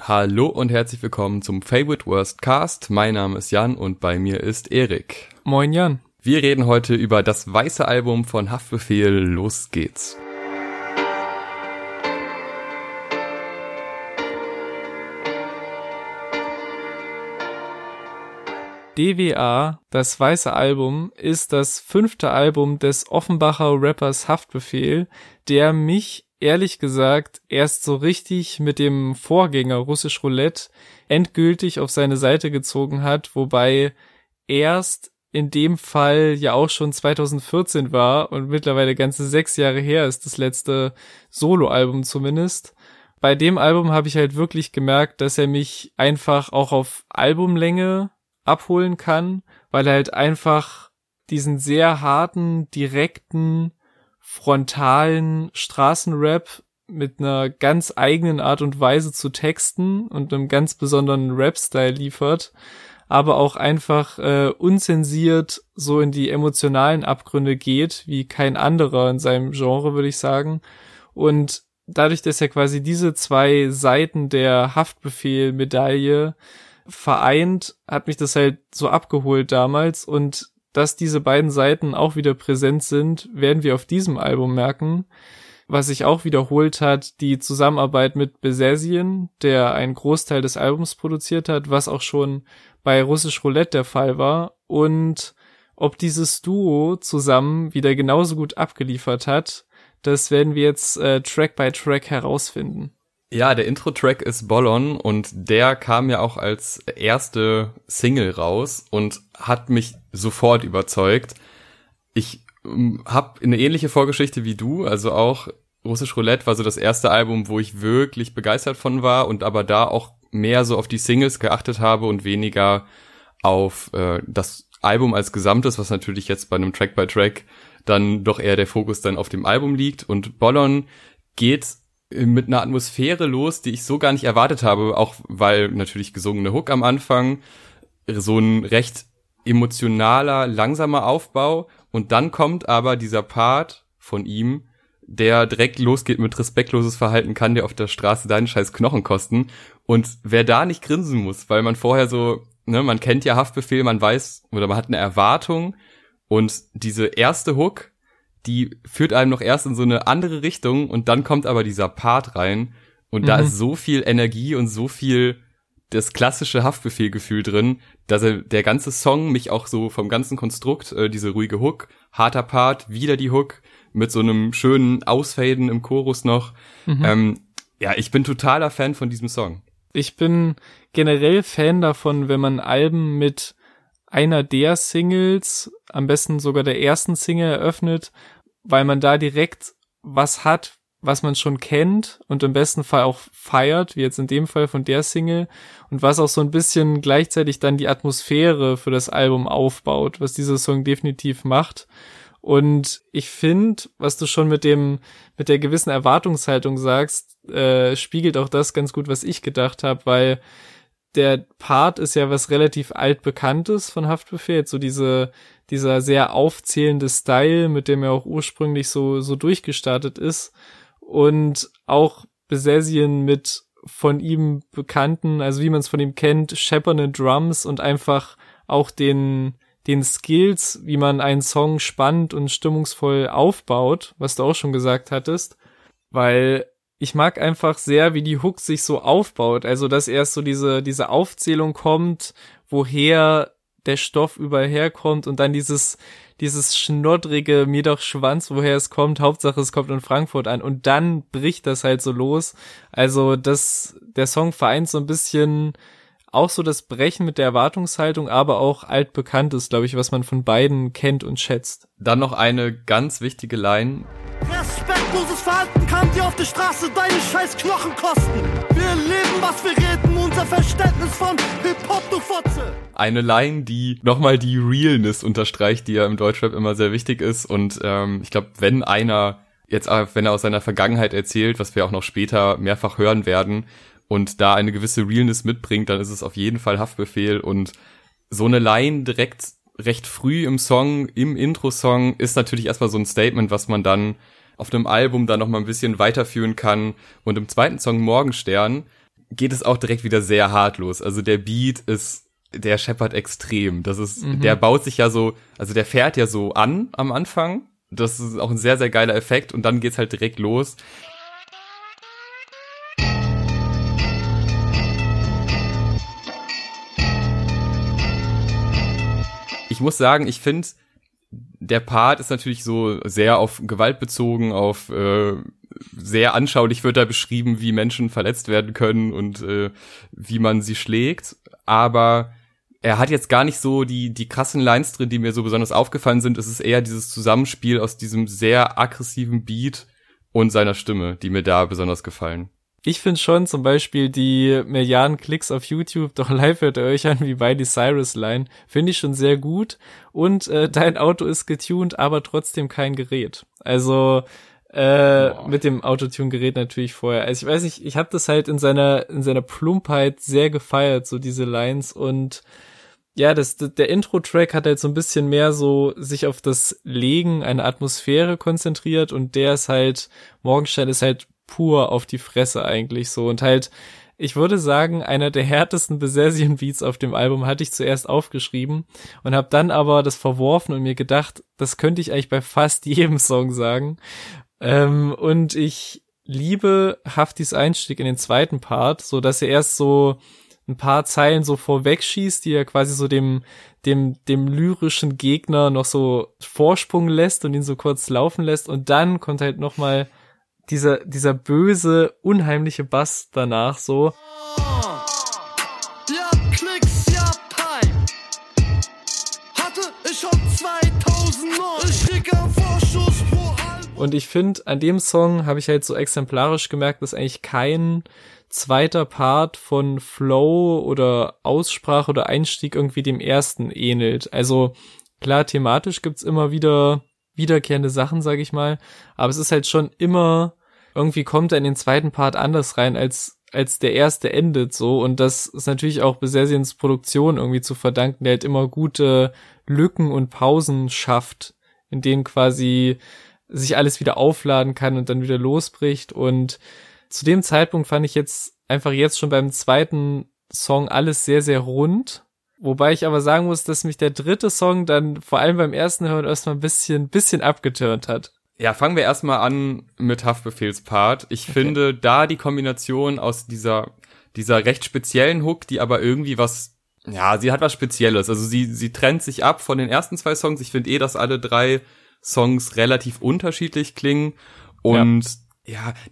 Hallo und herzlich willkommen zum Favorite Worst Cast. Mein Name ist Jan und bei mir ist Erik. Moin Jan. Wir reden heute über das weiße Album von Haftbefehl. Los geht's. DWA, das weiße Album, ist das fünfte Album des Offenbacher Rappers Haftbefehl, der mich ehrlich gesagt erst so richtig mit dem Vorgänger Russisch Roulette endgültig auf seine Seite gezogen hat, wobei erst in dem Fall ja auch schon 2014 war und mittlerweile ganze sechs Jahre her ist das letzte Soloalbum zumindest. Bei dem Album habe ich halt wirklich gemerkt, dass er mich einfach auch auf Albumlänge abholen kann, weil er halt einfach diesen sehr harten, direkten, frontalen Straßenrap mit einer ganz eigenen Art und Weise zu texten und einem ganz besonderen Rap-Style liefert, aber auch einfach äh, unzensiert so in die emotionalen Abgründe geht, wie kein anderer in seinem Genre, würde ich sagen. Und dadurch, dass er quasi diese zwei Seiten der Haftbefehl-Medaille vereint, hat mich das halt so abgeholt damals und dass diese beiden Seiten auch wieder präsent sind, werden wir auf diesem Album merken. Was sich auch wiederholt hat, die Zusammenarbeit mit Besesien, der einen Großteil des Albums produziert hat, was auch schon bei Russisch Roulette der Fall war. Und ob dieses Duo zusammen wieder genauso gut abgeliefert hat, das werden wir jetzt äh, Track by Track herausfinden. Ja, der Intro-Track ist Bollon und der kam ja auch als erste Single raus und hat mich sofort überzeugt. Ich ähm, habe eine ähnliche Vorgeschichte wie du, also auch Russisch Roulette war so das erste Album, wo ich wirklich begeistert von war und aber da auch mehr so auf die Singles geachtet habe und weniger auf äh, das Album als Gesamtes, was natürlich jetzt bei einem Track by Track dann doch eher der Fokus dann auf dem Album liegt. Und Bollon geht mit einer Atmosphäre los, die ich so gar nicht erwartet habe, auch weil natürlich gesungene Hook am Anfang, so ein recht emotionaler, langsamer Aufbau. Und dann kommt aber dieser Part von ihm, der direkt losgeht mit respektloses Verhalten, kann dir auf der Straße deinen scheiß Knochen kosten. Und wer da nicht grinsen muss, weil man vorher so, ne, man kennt ja Haftbefehl, man weiß oder man hat eine Erwartung. Und diese erste Hook die führt einem noch erst in so eine andere Richtung. Und dann kommt aber dieser Part rein. Und mhm. da ist so viel Energie und so viel das klassische Haftbefehlgefühl drin, dass er, der ganze Song mich auch so vom ganzen Konstrukt, äh, diese ruhige Hook, harter Part, wieder die Hook, mit so einem schönen Ausfaden im Chorus noch. Mhm. Ähm, ja, ich bin totaler Fan von diesem Song. Ich bin generell Fan davon, wenn man Alben mit einer der Singles, am besten sogar der ersten Single eröffnet, weil man da direkt was hat, was man schon kennt und im besten Fall auch feiert, wie jetzt in dem Fall von der Single. Und was auch so ein bisschen gleichzeitig dann die Atmosphäre für das Album aufbaut, was dieser Song definitiv macht. Und ich finde, was du schon mit dem, mit der gewissen Erwartungshaltung sagst, äh, spiegelt auch das ganz gut, was ich gedacht habe, weil der Part ist ja was relativ altbekanntes von Haftbefehl, so diese, dieser sehr aufzählende Style, mit dem er auch ursprünglich so, so durchgestartet ist und auch Besessien mit von ihm bekannten, also wie man es von ihm kennt, scheppernden Drums und einfach auch den, den Skills, wie man einen Song spannend und stimmungsvoll aufbaut, was du auch schon gesagt hattest, weil ich mag einfach sehr, wie die Hook sich so aufbaut. Also, dass erst so diese, diese Aufzählung kommt, woher der Stoff überall herkommt und dann dieses, dieses schnoddrige, mir doch Schwanz, woher es kommt. Hauptsache, es kommt in Frankfurt an. Und dann bricht das halt so los. Also, das, der Song vereint so ein bisschen auch so das Brechen mit der Erwartungshaltung, aber auch altbekanntes, glaube ich, was man von beiden kennt und schätzt. Dann noch eine ganz wichtige Line. Respektloses Verhalten kann dir auf der Straße deine scheiß Knochen kosten. Wir leben, was wir reden, unser Verständnis von Hip-Hop, du Fotze. Eine Line, die nochmal die Realness unterstreicht, die ja im Deutschrap immer sehr wichtig ist. Und ähm, ich glaube, wenn einer jetzt, wenn er aus seiner Vergangenheit erzählt, was wir auch noch später mehrfach hören werden, und da eine gewisse Realness mitbringt, dann ist es auf jeden Fall Haftbefehl. Und so eine Line direkt recht früh im Song, im Intro-Song, ist natürlich erstmal so ein Statement, was man dann auf einem Album dann noch mal ein bisschen weiterführen kann. Und im zweiten Song Morgenstern geht es auch direkt wieder sehr hart los. Also der Beat ist, der scheppert extrem. Das ist, Mhm. der baut sich ja so, also der fährt ja so an am Anfang. Das ist auch ein sehr, sehr geiler Effekt und dann geht's halt direkt los. Ich muss sagen, ich finde, der Part ist natürlich so sehr auf Gewalt bezogen, auf äh, sehr anschaulich wird da beschrieben, wie Menschen verletzt werden können und äh, wie man sie schlägt. Aber er hat jetzt gar nicht so die, die krassen Lines drin, die mir so besonders aufgefallen sind. Es ist eher dieses Zusammenspiel aus diesem sehr aggressiven Beat und seiner Stimme, die mir da besonders gefallen. Ich finde schon zum Beispiel die Milliarden Klicks auf YouTube, doch live hört ihr euch an wie Miley Cyrus Line, finde ich schon sehr gut. Und äh, dein Auto ist getuned, aber trotzdem kein Gerät. Also äh, mit dem Autotune-Gerät natürlich vorher. Also ich weiß nicht, ich habe das halt in seiner in seiner Plumpheit sehr gefeiert, so diese Lines und ja, das, der Intro-Track hat halt so ein bisschen mehr so sich auf das Legen einer Atmosphäre konzentriert und der ist halt, Morgenstern ist halt pur auf die Fresse eigentlich so und halt, ich würde sagen, einer der härtesten Besessien Beats auf dem Album hatte ich zuerst aufgeschrieben und habe dann aber das verworfen und mir gedacht, das könnte ich eigentlich bei fast jedem Song sagen. Ähm, und ich liebe Haftis Einstieg in den zweiten Part, so dass er erst so ein paar Zeilen so vorwegschießt, die er quasi so dem, dem, dem lyrischen Gegner noch so Vorsprung lässt und ihn so kurz laufen lässt und dann kommt halt nochmal dieser, dieser böse, unheimliche Bass danach so. Ja, Klicks, ja, Pipe. Hatte ich schon 2009. Ich krieg einen Vorschuss pro Album. Und ich finde, an dem Song habe ich halt so exemplarisch gemerkt, dass eigentlich kein zweiter Part von Flow oder Aussprache oder Einstieg irgendwie dem ersten ähnelt. Also klar, thematisch gibt's immer wieder wiederkehrende Sachen, sag ich mal, aber es ist halt schon immer, irgendwie kommt er in den zweiten Part anders rein, als als der erste endet so und das ist natürlich auch Besessiens Produktion irgendwie zu verdanken, der halt immer gute Lücken und Pausen schafft, in denen quasi sich alles wieder aufladen kann und dann wieder losbricht. Und zu dem Zeitpunkt fand ich jetzt einfach jetzt schon beim zweiten Song alles sehr, sehr rund. Wobei ich aber sagen muss, dass mich der dritte Song dann vor allem beim ersten Hören erstmal ein bisschen, bisschen abgeturnt hat. Ja, fangen wir erstmal an mit Haftbefehlspart. Ich finde da die Kombination aus dieser, dieser recht speziellen Hook, die aber irgendwie was, ja, sie hat was Spezielles. Also sie, sie trennt sich ab von den ersten zwei Songs. Ich finde eh, dass alle drei Songs relativ unterschiedlich klingen. Und ja.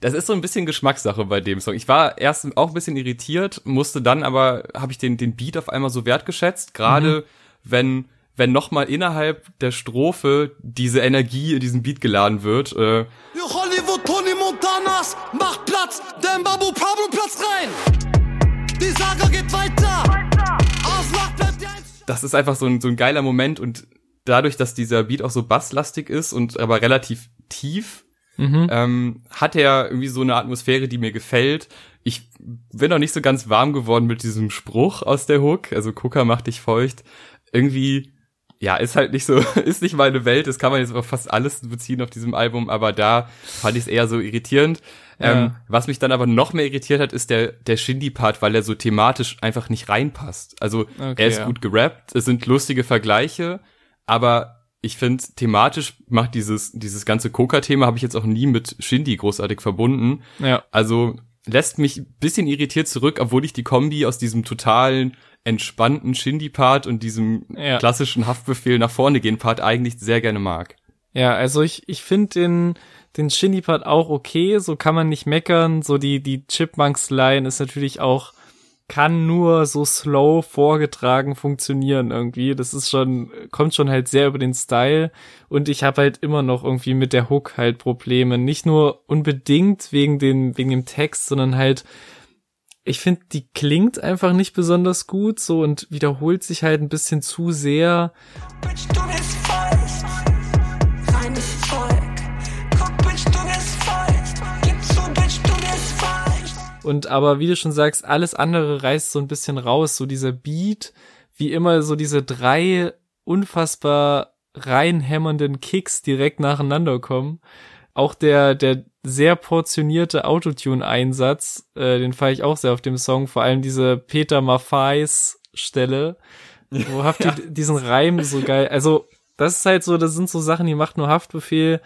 Das ist so ein bisschen Geschmackssache bei dem Song. Ich war erst auch ein bisschen irritiert, musste dann aber, habe ich den, den Beat auf einmal so wertgeschätzt, gerade wenn wenn nochmal innerhalb der Strophe diese Energie in diesen Beat geladen wird. Äh, Ja, Hollywood, Tony Montanas, macht Platz, denn Babu Pablo platzt rein. Die Saga geht weiter. Bleibt die das ist einfach so ein, so ein geiler Moment und dadurch, dass dieser Beat auch so basslastig ist und aber relativ tief, Mhm. ähm, hat er irgendwie so eine Atmosphäre, die mir gefällt. Ich bin noch nicht so ganz warm geworden mit diesem Spruch aus der Hook, also Gucker macht dich feucht. Irgendwie, ja, ist halt nicht so, ist nicht meine Welt, das kann man jetzt auf fast alles beziehen auf diesem Album, aber da fand ich es eher so irritierend. Ja. Ähm, was mich dann aber noch mehr irritiert hat, ist der, der Shindy-Part, weil er so thematisch einfach nicht reinpasst. Also Okay, er ist ja. gut gerappt, es sind lustige Vergleiche, aber ich finde, thematisch macht dieses, dieses ganze Coca-Thema habe ich jetzt auch nie mit Shindy großartig verbunden. Ja. Also lässt mich ein bisschen irritiert zurück, obwohl ich die Kombi aus diesem totalen, entspannten Shindy-Part und diesem Ja. klassischen Haftbefehl nach vorne gehen Part eigentlich sehr gerne mag. Ja, also ich, ich finde den, den Shindy-Part auch okay, so kann man nicht meckern. So die, die Chipmunks-Line ist natürlich auch, kann nur so slow vorgetragen funktionieren irgendwie. Das ist schon, kommt schon halt sehr über den Style. Und ich habe halt immer noch irgendwie mit der Hook halt Probleme. Nicht nur unbedingt wegen dem, wegen dem Text, sondern halt, ich finde, die klingt einfach nicht besonders gut so und wiederholt sich halt ein bisschen zu sehr. Bitch, Und aber wie du schon sagst, alles andere reißt so ein bisschen raus. So dieser Beat, wie immer so diese drei unfassbar reinhämmernden Kicks direkt nacheinander kommen. Auch der, der sehr portionierte Autotune-Einsatz, äh, den fahre ich auch sehr auf dem Song, vor allem diese Peter Maffeis Stelle, wo Haft ja. diesen Reim so geil, also das ist halt so, das sind so Sachen, die macht nur Haftbefehl,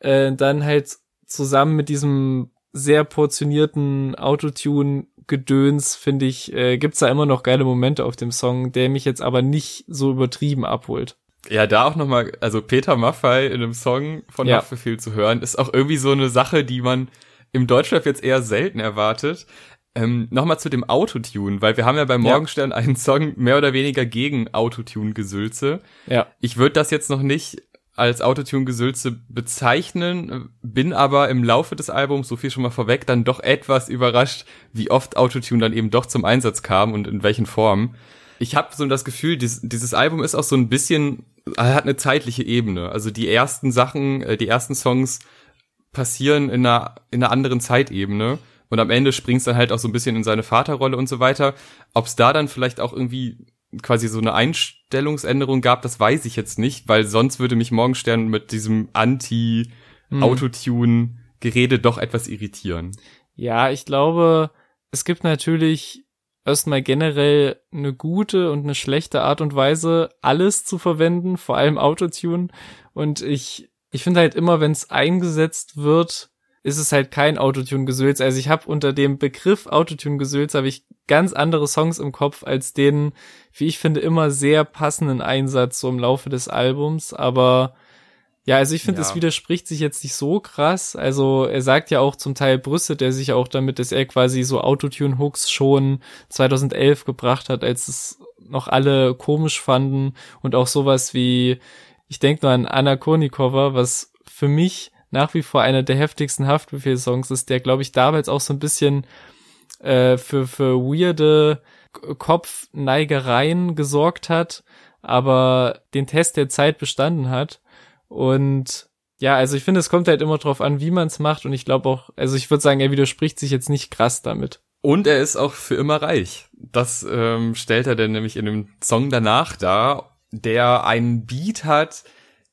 äh, dann halt zusammen mit diesem sehr portionierten Autotune-Gedöns, finde ich, äh, gibt's da immer noch geile Momente auf dem Song, der mich jetzt aber nicht so übertrieben abholt. Ja, da auch nochmal, also Peter Maffei in einem Song von ja. Haftbefehl zu hören, ist auch irgendwie so eine Sache, die man im Deutschrap jetzt eher selten erwartet. Ähm, nochmal zu dem Autotune, weil wir haben ja bei Morgenstern ja. einen Song mehr oder weniger gegen Autotune-Gesülze. Ja. Ich würde das jetzt noch nicht als Autotune-Gesülze bezeichnen, bin aber im Laufe des Albums, so viel schon mal vorweg, dann doch etwas überrascht, wie oft Autotune dann eben doch zum Einsatz kam und in welchen Formen ich habe so das Gefühl, dieses, dieses Album ist auch so ein bisschen, hat eine zeitliche Ebene. Also die ersten Sachen, äh, die ersten Songs passieren in einer, in einer anderen Zeitebene. Und am Ende springst dann halt auch so ein bisschen in seine Vaterrolle und so weiter. Ob es da dann vielleicht auch irgendwie quasi so eine Einstellungsänderung gab, das weiß ich jetzt nicht, weil sonst würde mich Morgenstern mit diesem Anti-Autotune-Gerede doch etwas irritieren. Ja, ich glaube, es gibt natürlich erstmal generell eine gute und eine schlechte Art und Weise, alles zu verwenden, vor allem Autotune. Und ich, ich finde halt immer, wenn es eingesetzt wird, ist es halt kein Autotune-Gesülz. Also ich habe unter dem Begriff Autotune-Gesülz habe ich ganz andere Songs im Kopf als den, wie ich finde, immer sehr passenden Einsatz so im Laufe des Albums. Aber ja, also ich finde, es widerspricht sich jetzt nicht so krass. Also er sagt ja auch zum Teil brüstet er sich auch damit, dass er quasi so Autotune-Hooks schon 2011 gebracht hat, als es noch alle komisch fanden und auch sowas wie, ich denke nur an Anna Kournikova, was für mich nach wie vor einer der heftigsten Haftbefehl-Songs ist, der glaube ich damals auch so ein bisschen äh, für für weirde Kopfneigereien gesorgt hat, aber den Test der Zeit bestanden hat und ja, also ich finde, es kommt halt immer drauf an, wie man es macht. Und ich glaube auch, also ich würde sagen, er widerspricht sich jetzt nicht krass damit. Und er ist auch für immer reich. Das ähm, stellt er dann nämlich in dem Song danach dar, der einen Beat hat,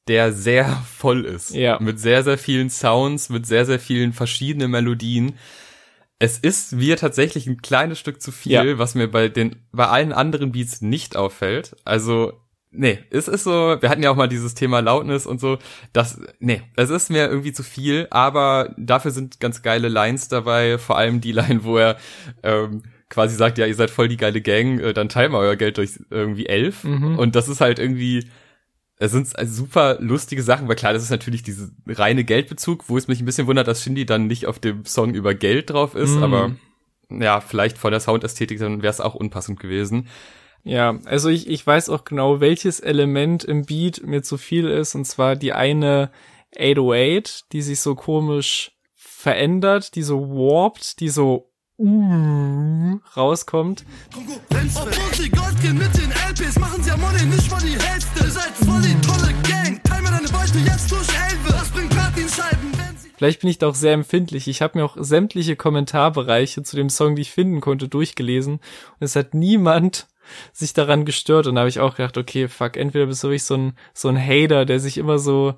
der sehr voll ist. Ja. Mit sehr, sehr vielen Sounds, mit sehr, sehr vielen verschiedenen Melodien. Es ist mir tatsächlich ein kleines Stück zu viel, ja. was mir bei den, bei allen anderen Beats nicht auffällt. Also nee, es ist so, wir hatten ja auch mal dieses Thema Lautness und so, das, nee, es ist mir irgendwie zu viel, aber dafür sind ganz geile Lines dabei, vor allem die Line, wo er ähm, quasi sagt, ja, ihr seid voll die geile Gang, äh, dann teilen wir euer Geld durch irgendwie elf mhm. und das ist halt irgendwie, es sind super lustige Sachen, weil klar, das ist natürlich diese reine Geldbezug, wo es mich ein bisschen wundert, dass Shindy dann nicht auf dem Song über Geld drauf ist, mhm. aber ja, vielleicht von der Soundästhetik dann wäre es auch unpassend gewesen. Ja, also ich, ich weiß auch genau, welches Element im Beat mir zu viel ist, und zwar die eine 808, die sich so komisch verändert, die so warpt, die so uh, rauskommt. Obwohl sie Gold gehen mit den LPs, machen sie ja Money nicht mal die Hälfte. Ihr seid voll die tolle Gang, teil mir deine Beute jetzt durch Elbe. Das bringt Platinscheiben, wenn sie... Vielleicht bin ich da auch sehr empfindlich. Ich habe mir auch sämtliche Kommentarbereiche zu dem Song, die ich finden konnte, durchgelesen. Und es hat niemand sich daran gestört und da habe ich auch gedacht, okay, fuck, entweder bist du wirklich so ein, so ein Hater, der sich immer so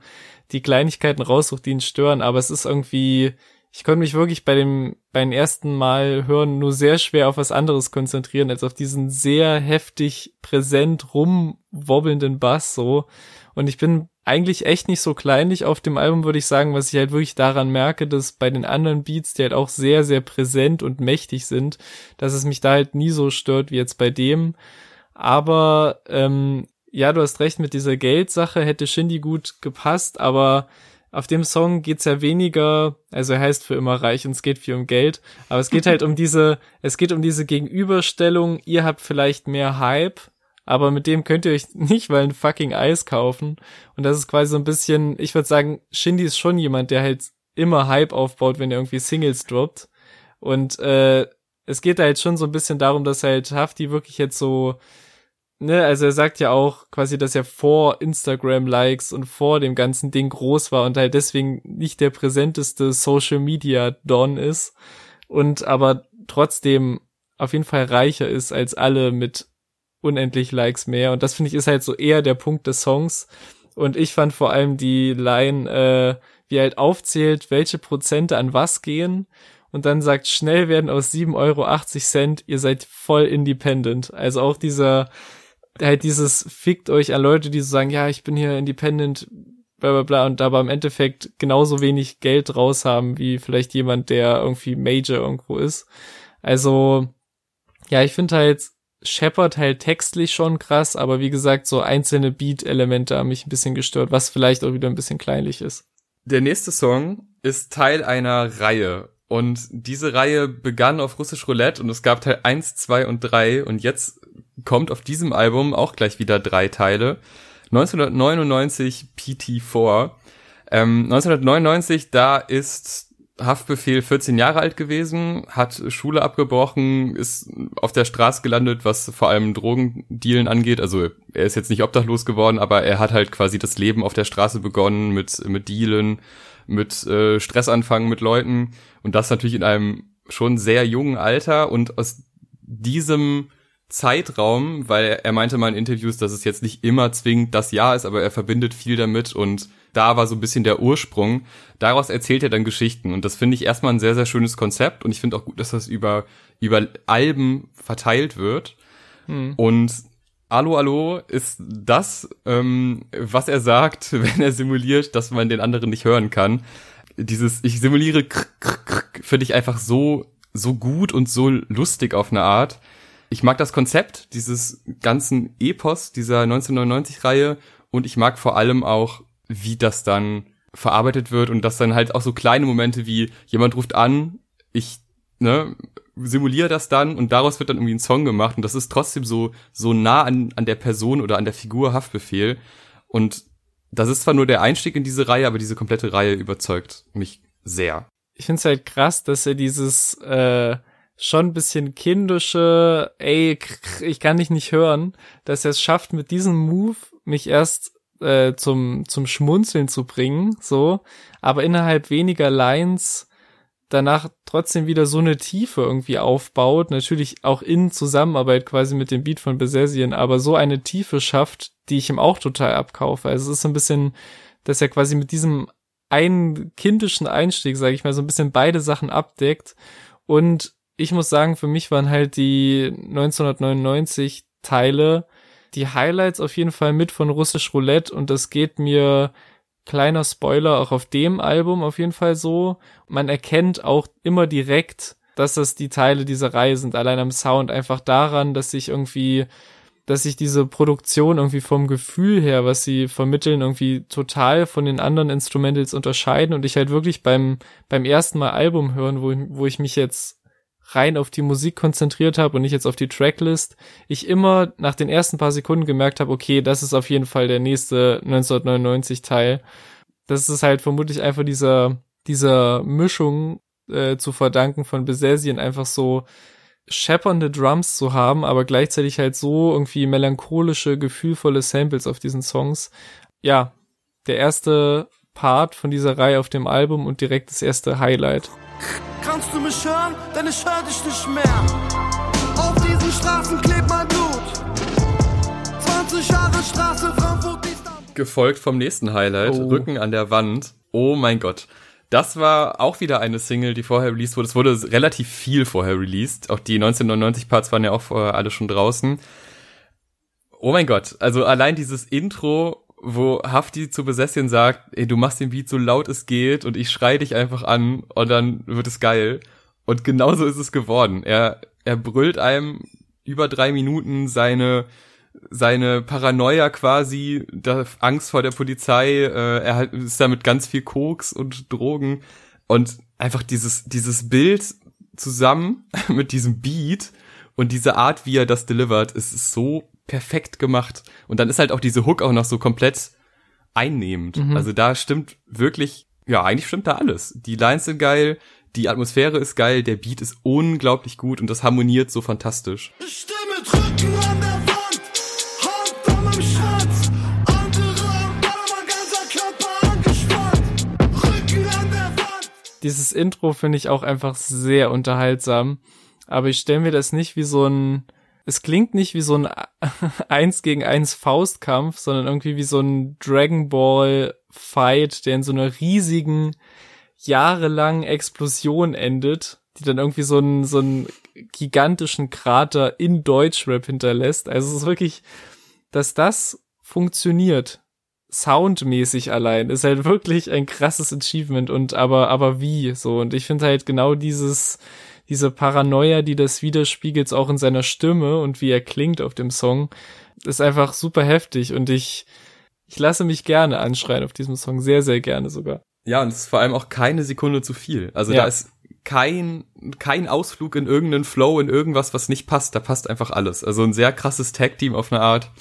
die Kleinigkeiten raussucht, die ihn stören, aber es ist irgendwie, ich konnte mich wirklich bei dem, beim ersten Mal hören nur sehr schwer auf was anderes konzentrieren, als auf diesen sehr heftig präsent rumwobbelnden Bass so. Und ich bin eigentlich echt nicht so kleinlich auf dem Album, würde ich sagen, was ich halt wirklich daran merke, dass bei den anderen Beats, die halt auch sehr, sehr präsent und mächtig sind, dass es mich da halt nie so stört wie jetzt bei dem. Aber ähm, ja, du hast recht mit dieser Geldsache, hätte Shindy gut gepasst, aber auf dem Song geht's ja weniger, also er heißt für immer reich und es geht viel um Geld, aber es geht halt um diese, es geht um diese Gegenüberstellung, ihr habt vielleicht mehr Hype, aber mit dem könnt ihr euch nicht mal ein fucking Eis kaufen. Und das ist quasi so ein bisschen, ich würde sagen, Shindy ist schon jemand, der halt immer Hype aufbaut, wenn er irgendwie Singles droppt. Und äh, es geht da halt schon so ein bisschen darum, dass halt Hafti wirklich jetzt so, ne, also er sagt ja auch quasi, dass er vor Instagram-Likes und vor dem ganzen Ding groß war und halt deswegen nicht der präsenteste Social Media Don ist und aber trotzdem auf jeden Fall reicher ist als alle mit unendlich Likes mehr. Und das finde ich ist halt so eher der Punkt des Songs. Und ich fand vor allem die Line, äh, wie halt aufzählt, welche Prozente an was gehen und dann sagt, schnell werden aus 7,80 Euro ihr seid voll independent. Also auch dieser, halt dieses fickt euch an Leute, die so sagen, ja, ich bin hier independent, bla bla bla und dabei im Endeffekt genauso wenig Geld raus haben, wie vielleicht jemand, der irgendwie Major irgendwo ist. Also, ja, ich finde halt, Shepard halt textlich schon krass, aber wie gesagt, so einzelne Beat-Elemente haben mich ein bisschen gestört, was vielleicht auch wieder ein bisschen kleinlich ist. Der nächste Song ist Teil einer Reihe. Und diese Reihe begann auf Russisch Roulette und es gab Teil 1, 2 und 3 und jetzt kommt auf diesem Album auch gleich wieder drei Teile. 1999 PT4. Ähm, 1999, da ist Haftbefehl 14 Jahre alt gewesen, hat Schule abgebrochen, ist auf der Straße gelandet, was vor allem Drogendealen angeht. Also er ist jetzt nicht obdachlos geworden, aber er hat halt quasi das Leben auf der Straße begonnen mit, mit Dealen, mit äh, Stressanfangen mit Leuten und das natürlich in einem schon sehr jungen Alter und aus diesem Zeitraum, weil er meinte mal in Interviews, dass es jetzt nicht immer zwingend das Jahr ist, aber er verbindet viel damit und da war so ein bisschen der Ursprung. Daraus erzählt er dann Geschichten und das finde ich erstmal ein sehr, sehr schönes Konzept und ich finde auch gut, dass das über, über Alben verteilt wird. Hm. Und Allo Allo ist das, ähm, was er sagt, wenn er simuliert, dass man den anderen nicht hören kann. Dieses, ich simuliere, finde ich einfach so, so gut und so lustig auf eine Art ich mag das Konzept dieses ganzen Epos dieser 1999-Reihe und ich mag vor allem auch, wie das dann verarbeitet wird. Und dass dann halt auch so kleine Momente wie jemand ruft an, ich ne, simuliere das dann. Und daraus wird dann irgendwie ein Song gemacht. Und das ist trotzdem so so nah an, an der Person oder an der Figur Haftbefehl. Und das ist zwar nur der Einstieg in diese Reihe, aber diese komplette Reihe überzeugt mich sehr. Ich finde es halt krass, dass er dieses äh, schon ein bisschen kindische, ey, ich kann dich nicht hören, dass er es schafft, mit diesem Move mich erst äh, zum, zum Schmunzeln zu bringen, so, aber innerhalb weniger Lines danach trotzdem wieder so eine Tiefe irgendwie aufbaut, natürlich auch in Zusammenarbeit quasi mit dem Beat von Besesien, aber so eine Tiefe schafft, die ich ihm auch total abkaufe. Also es ist so ein bisschen, dass er quasi mit diesem einen kindischen Einstieg, sage ich mal, so ein bisschen beide Sachen abdeckt und ich muss sagen, für mich waren halt die 1999 Teile die Highlights auf jeden Fall mit von Russisch Roulette und das geht mir kleiner Spoiler auch auf dem Album auf jeden Fall so. Man erkennt auch immer direkt, dass das die Teile dieser Reihe sind, allein am Sound einfach daran, dass sich irgendwie dass sich diese Produktion irgendwie vom Gefühl her, was sie vermitteln, irgendwie total von den anderen Instrumentals unterscheiden und ich halt wirklich beim, beim ersten Mal Album hören, wo, wo ich mich jetzt rein auf die Musik konzentriert habe und nicht jetzt auf die Tracklist, ich immer nach den ersten paar Sekunden gemerkt habe, okay, das ist auf jeden Fall der nächste 1999 Teil. Das ist halt vermutlich einfach dieser, dieser Mischung äh, zu verdanken von Besesien einfach so scheppernde Drums zu haben, aber gleichzeitig halt so irgendwie melancholische, gefühlvolle Samples auf diesen Songs. Ja, der erste Part von dieser Reihe auf dem Album und direkt das erste Highlight. Kannst du mich hören? Denn ich hör dich nicht mehr. Auf diesen Straßen klebt mein Blut. 20 Jahre Straße, Frankfurt, Gefolgt vom nächsten Highlight, oh. Rücken an der Wand. Oh mein Gott. Das war auch wieder eine Single, die vorher released wurde. Es wurde relativ viel vorher released. Auch die 1999 Parts waren ja auch vorher alle schon draußen. Oh mein Gott. Also allein dieses Intro wo Hafti zu Besesschen sagt, ey, du machst den Beat so laut es geht und ich schrei dich einfach an und dann wird es geil. Und genauso ist es geworden. Er, er brüllt einem über drei Minuten seine, seine Paranoia quasi, der Angst vor der Polizei, äh, er hat, ist da mit ganz viel Koks und Drogen und einfach dieses, dieses Bild zusammen mit diesem Beat und diese Art, wie er das delivert, ist so perfekt gemacht. Und dann ist halt auch diese Hook auch noch so komplett einnehmend. Mhm. Also da stimmt wirklich, ja, eigentlich stimmt da alles. Die Lines sind geil, die Atmosphäre ist geil, der Beat ist unglaublich gut und das harmoniert so fantastisch. Ich stehe mit Rücken an der Wand, Hand an meinem Schatz, andere am Ball, ganzer Körper angespannt, Rücken an der Wand. Dieses Intro finde ich auch einfach sehr unterhaltsam, aber ich stelle mir das nicht wie so ein es klingt nicht wie so ein eins gegen eins Faustkampf, sondern irgendwie wie so ein Dragon Ball Fight, der in so einer riesigen, jahrelangen Explosion endet, die dann irgendwie so einen, so einen gigantischen Krater in Deutschrap hinterlässt. Also es ist wirklich, dass das funktioniert, soundmäßig allein, ist halt wirklich ein krasses Achievement und aber, aber wie, so. Und ich finde halt genau dieses, diese Paranoia, die das widerspiegelt, auch in seiner Stimme und wie er klingt auf dem Song, ist einfach super heftig und ich, ich lasse mich gerne anschreien auf diesem Song, sehr, sehr gerne sogar. Ja, und es ist vor allem auch keine Sekunde zu viel. Also Ja. da ist kein, kein Ausflug in irgendeinen Flow, in irgendwas, was nicht passt. Da passt einfach alles. Also ein sehr krasses Tag-Team auf eine Art.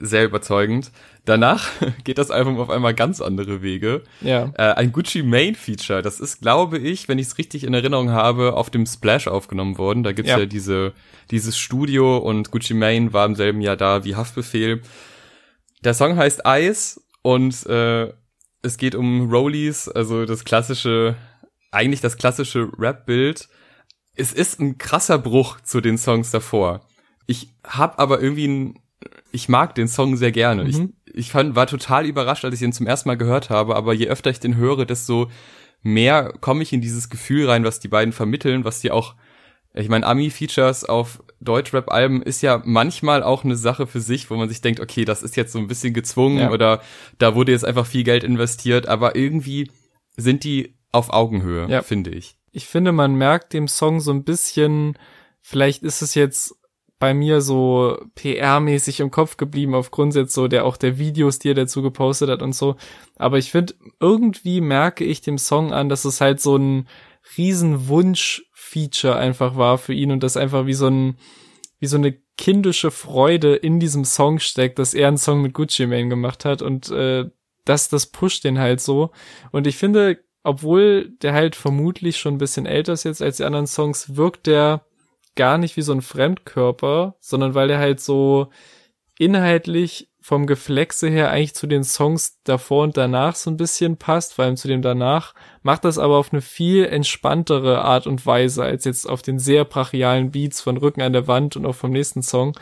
Sehr überzeugend. Danach geht das Album auf einmal ganz andere Wege. Ja. Äh, ein Gucci Main Feature. Das ist, glaube ich, wenn ich es richtig in Erinnerung habe, auf dem Splash aufgenommen worden. Da gibt's Ja. ja, diese, dieses Studio und Gucci Mane war im selben Jahr da wie Haftbefehl. Der Song heißt Ice und äh, es geht um Rollies, also das klassische, eigentlich das klassische Rap-Bild. Es ist ein krasser Bruch zu den Songs davor. Ich hab aber irgendwie ein, ich mag den Song sehr gerne. Mhm. Ich, ich fand, war total überrascht, als ich ihn zum ersten Mal gehört habe, aber je öfter ich den höre, desto mehr komme ich in dieses Gefühl rein, was die beiden vermitteln, was die auch, ich meine, Ami-Features auf Deutschrap-Alben ist ja manchmal auch eine Sache für sich, wo man sich denkt, okay, das ist jetzt so ein bisschen gezwungen Ja. oder da wurde jetzt einfach viel Geld investiert, aber irgendwie sind die auf Augenhöhe, Ja. finde ich. ich finde, man merkt dem Song so ein bisschen, vielleicht ist es jetzt bei mir so PR-mäßig im Kopf geblieben, aufgrund jetzt so der auch der Videos, die er dazu gepostet hat und so. Aber ich finde, irgendwie merke ich dem Song an, dass es halt so ein riesen Wunsch-Feature einfach war für ihn und das einfach wie so ein, wie so eine kindische Freude in diesem Song steckt, dass er einen Song mit Gucci Mane gemacht hat und äh, das, das pusht den halt so. Und ich finde, obwohl der halt vermutlich schon ein bisschen älter ist jetzt als die anderen Songs, wirkt der gar nicht wie so ein Fremdkörper, sondern weil der halt so inhaltlich vom Geflexe her eigentlich zu den Songs davor und danach so ein bisschen passt, vor allem zu dem danach, macht das aber auf eine viel entspanntere Art und Weise als jetzt auf den sehr brachialen Beats von Rücken an der Wand und auch vom nächsten Song.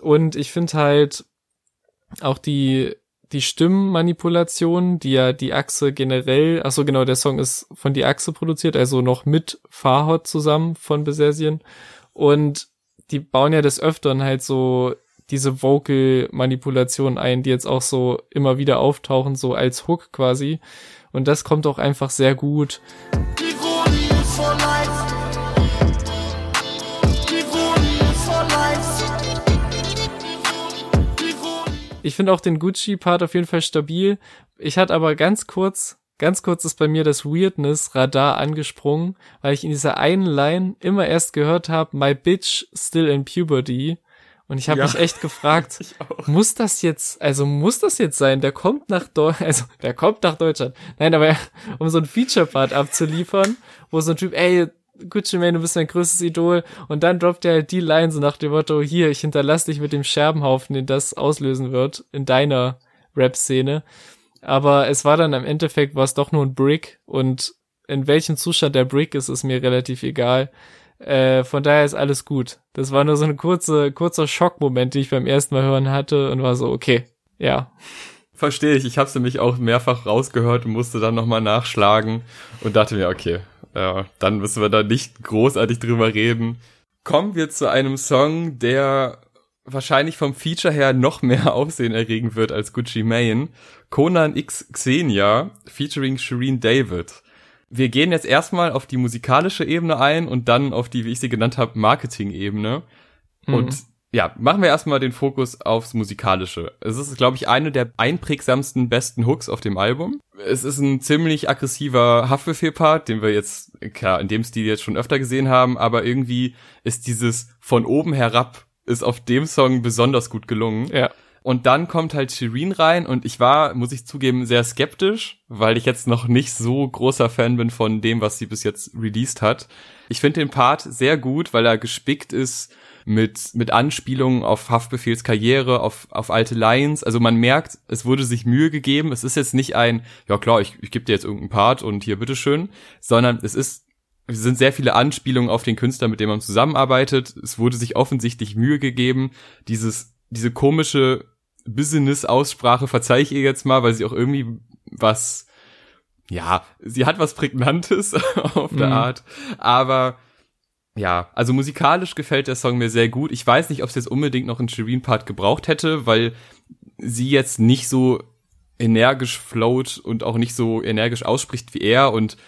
Und ich finde halt auch die die Stimmenmanipulation, die ja die Achse generell, ach so genau, der Song ist von die Achse produziert, also noch mit Farhot zusammen von Besersien und die bauen ja des Öfteren halt so diese Vocal-Manipulation ein, die jetzt auch so immer wieder auftauchen, so als Hook quasi. Und das kommt auch einfach sehr gut. Ich finde auch den Gucci-Part auf jeden Fall stabil. Ich hatte aber ganz kurz, ganz kurz ist bei mir das Weirdness-Radar angesprungen, weil ich in dieser einen Line immer erst gehört habe, my bitch still in puberty. Und ich habe Ja. mich echt gefragt, muss das jetzt, also muss das jetzt sein? Der kommt nach Deutschland, also der kommt nach Deutschland. Nein, aber um so ein Feature-Part abzuliefern, wo so ein Typ, ey, Gucci Mane, du bist mein größtes Idol. Und dann droppt er halt die Line so nach dem Motto, hier, ich hinterlasse dich mit dem Scherbenhaufen, den das auslösen wird in deiner Rap-Szene. Aber es war dann im Endeffekt, war es doch nur ein Brick und in welchem Zustand der Brick ist, ist mir relativ egal. Äh, von daher ist alles gut. Das war nur so ein kurze, kurzer Schockmoment, den ich beim ersten Mal hören hatte und war so, okay, ja. Verstehe ich. Ich habe nämlich auch mehrfach rausgehört und musste dann nochmal nachschlagen und dachte mir, okay, ja, dann müssen wir da nicht großartig drüber reden. Kommen wir zu einem Song, der wahrscheinlich vom Feature her noch mehr Aufsehen erregen wird als Gucci Mane. Conan X Xenia featuring Shireen David. Wir gehen jetzt erstmal auf die musikalische Ebene ein und dann auf die, wie ich sie genannt habe, Marketing-Ebene. Und ja, machen wir erstmal den Fokus aufs Musikalische. Es ist, glaube ich, eine der einprägsamsten, besten Hooks auf dem Album. Es ist ein ziemlich aggressiver Haftbefehl-Part, den wir jetzt, klar, in dem Stil jetzt schon öfter gesehen haben, aber irgendwie ist dieses von oben herab ist auf dem Song besonders gut gelungen. Ja. Und dann kommt halt Shireen rein und ich war, muss ich zugeben, sehr skeptisch, weil ich jetzt noch nicht so großer Fan bin von dem, was sie bis jetzt released hat. Ich finde den Part sehr gut, weil er gespickt ist mit, mit Anspielungen auf Haftbefehls Karriere, auf, auf alte Lines. Also man merkt, es wurde sich Mühe gegeben. Es ist jetzt nicht ein, ja klar, ich, ich gebe dir jetzt irgendeinen Part und hier bitteschön, sondern es ist es sind sehr viele Anspielungen auf den Künstler, mit dem man zusammenarbeitet. Es wurde sich offensichtlich Mühe gegeben, dieses, diese komische Business-Aussprache verzeih ich ihr jetzt mal, weil sie auch irgendwie was, ja, sie hat was Prägnantes auf der Mhm. Art, aber ja, also musikalisch gefällt der Song mir sehr gut. Ich weiß nicht, ob es jetzt unbedingt noch einen Shireen-Part gebraucht hätte, weil sie jetzt nicht so energisch float und auch nicht so energisch ausspricht wie er und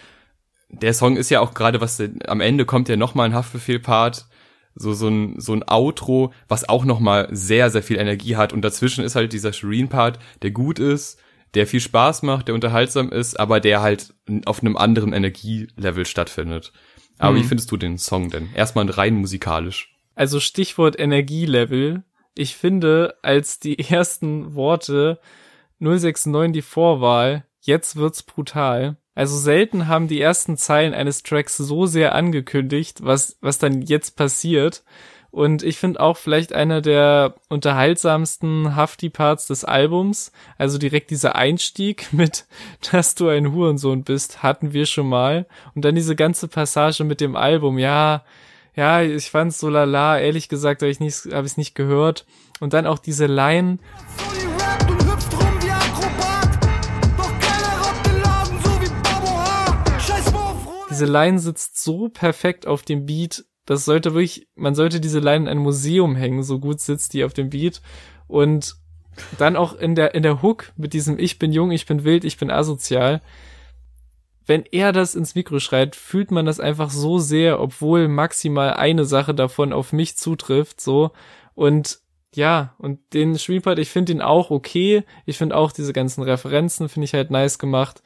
der Song ist ja auch gerade was am Ende kommt ja noch mal ein Haftbefehl-Part, so so ein so ein Outro, was auch noch mal sehr sehr viel Energie hat und dazwischen ist halt dieser Shireen-Part, der gut ist, der viel Spaß macht, der unterhaltsam ist, aber der halt auf einem anderen Energielevel stattfindet. Aber Mhm. wie findest du den Song denn? Erstmal rein musikalisch. Also Stichwort Energielevel. Ich finde, als die ersten Worte 069 die Vorwahl, jetzt wird's brutal. Also selten haben die ersten Zeilen eines Tracks so sehr angekündigt, was, was dann jetzt passiert. Und ich finde auch vielleicht einer der unterhaltsamsten Hafti-Parts des Albums. Also direkt dieser Einstieg mit, dass du ein Hurensohn bist, hatten wir schon mal. Und dann diese ganze Passage mit dem Album. Ja, ja, ich fand's so lala. Ehrlich gesagt habe ich ich nicht gehört. Und dann auch diese Line, diese Line sitzt so perfekt auf dem Beat. Das sollte wirklich, man sollte diese Line in ein Museum hängen, so gut sitzt die auf dem Beat. Und dann auch in der, in der Hook mit diesem Ich bin jung, ich bin wild, ich bin asozial. Wenn er das ins Mikro schreit, fühlt man das einfach so sehr, obwohl maximal eine Sache davon auf mich zutrifft, so. Und ja, und den Streampart, ich finde ihn auch okay. Ich finde auch diese ganzen Referenzen, finde ich halt nice gemacht.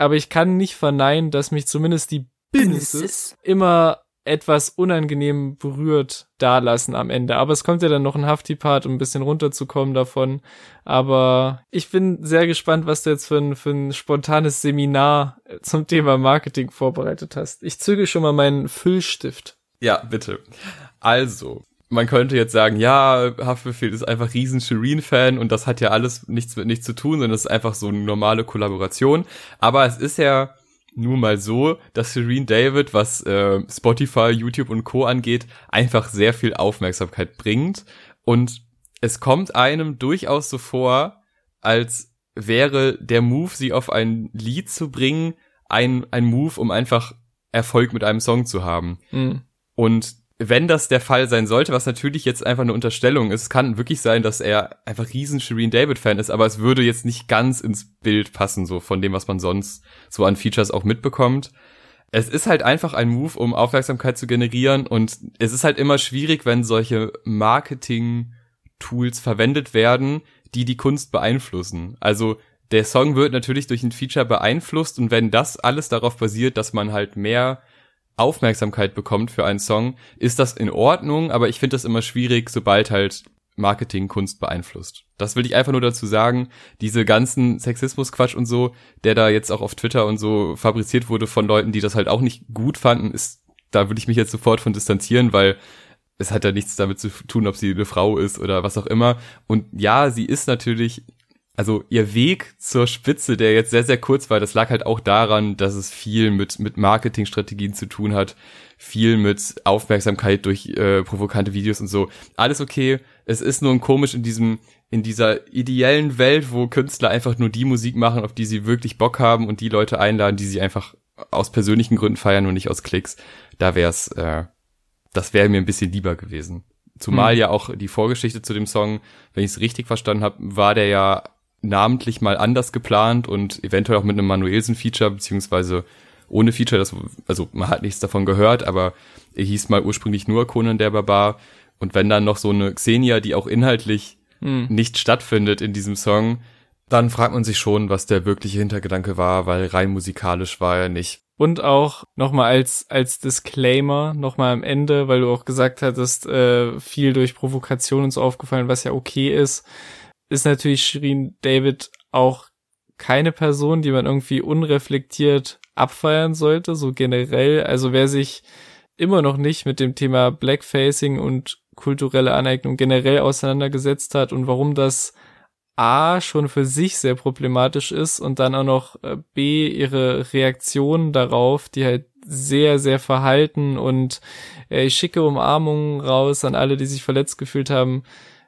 Aber ich kann nicht verneinen, dass mich zumindest die Businesses immer etwas unangenehm berührt dalassen am Ende. Aber es kommt ja dann noch ein Hafti-Part, um ein bisschen runterzukommen davon. Aber ich bin sehr gespannt, was du jetzt für ein, für ein spontanes Seminar zum Thema Marketing vorbereitet hast. Ich züge schon mal meinen Füllstift. Ja, bitte. Also, man könnte jetzt sagen, ja, Haftbefehl ist einfach riesen Shireen-Fan und das hat ja alles nichts mit nichts zu tun, sondern es ist einfach so eine normale Kollaboration. Aber es ist ja nun mal so, dass Shireen David, was äh, Spotify, YouTube und Co. angeht, einfach sehr viel Aufmerksamkeit bringt. Und es kommt einem durchaus so vor, als wäre der Move, sie auf ein Lied zu bringen, ein, ein Move, um einfach Erfolg mit einem Song zu haben. Hm. Und wenn das der Fall sein sollte, was natürlich jetzt einfach eine Unterstellung ist, kann wirklich sein, dass er einfach riesen Shireen David Fan ist, aber es würde jetzt nicht ganz ins Bild passen, so von dem, was man sonst so an Features auch mitbekommt. Es ist halt einfach ein Move, um Aufmerksamkeit zu generieren und es ist halt immer schwierig, wenn solche Marketing-Tools verwendet werden, die die Kunst beeinflussen. Also der Song wird natürlich durch ein Feature beeinflusst und wenn das alles darauf basiert, dass man halt mehr Aufmerksamkeit bekommt für einen Song, ist das in Ordnung, aber ich finde das immer schwierig, sobald halt Marketing Kunst beeinflusst. Das will ich einfach nur dazu sagen, diese ganzen Sexismus-Quatsch und so, der da jetzt auch auf Twitter und so fabriziert wurde von Leuten, die das halt auch nicht gut fanden, ist, da würde ich mich jetzt sofort von distanzieren, weil es hat ja nichts damit zu tun, ob sie eine Frau ist oder was auch immer. Und ja, sie ist natürlich also ihr Weg zur Spitze, der jetzt sehr, sehr kurz war, das lag halt auch daran, dass es viel mit, mit Marketingstrategien zu tun hat, viel mit Aufmerksamkeit durch äh, provokante Videos und so. Alles okay. Es ist nur ein komisch in diesem, in dieser ideellen Welt, wo Künstler einfach nur die Musik machen, auf die sie wirklich Bock haben und die Leute einladen, die sie einfach aus persönlichen Gründen feiern und nicht aus Klicks. Da wär's, äh, das wäre mir ein bisschen lieber gewesen. Zumal Hm. ja auch die Vorgeschichte zu dem Song, wenn ich es richtig verstanden habe, war der ja namentlich mal anders geplant und eventuell auch mit einem Manuelsen-Feature, beziehungsweise ohne Feature, das, also man hat nichts davon gehört, aber er hieß mal ursprünglich nur Conan der Barbar. Und wenn dann noch so eine Xenia, die auch inhaltlich Hm. nicht stattfindet in diesem Song, dann fragt man sich schon, was der wirkliche Hintergedanke war, weil rein musikalisch war er nicht. Und auch nochmal als, als Disclaimer, nochmal am Ende, weil du auch gesagt hattest, äh, viel durch Provokation und so aufgefallen, was ja okay ist, ist natürlich Shirin David auch keine Person, die man irgendwie unreflektiert abfeiern sollte, so generell. Also wer sich immer noch nicht mit dem Thema Blackfacing und kulturelle Aneignung generell auseinandergesetzt hat und warum das A schon für sich sehr problematisch ist und dann auch noch äh, B ihre Reaktion darauf, die halt sehr, sehr verhalten und äh, ich schicke Umarmungen raus an alle, die sich verletzt gefühlt haben,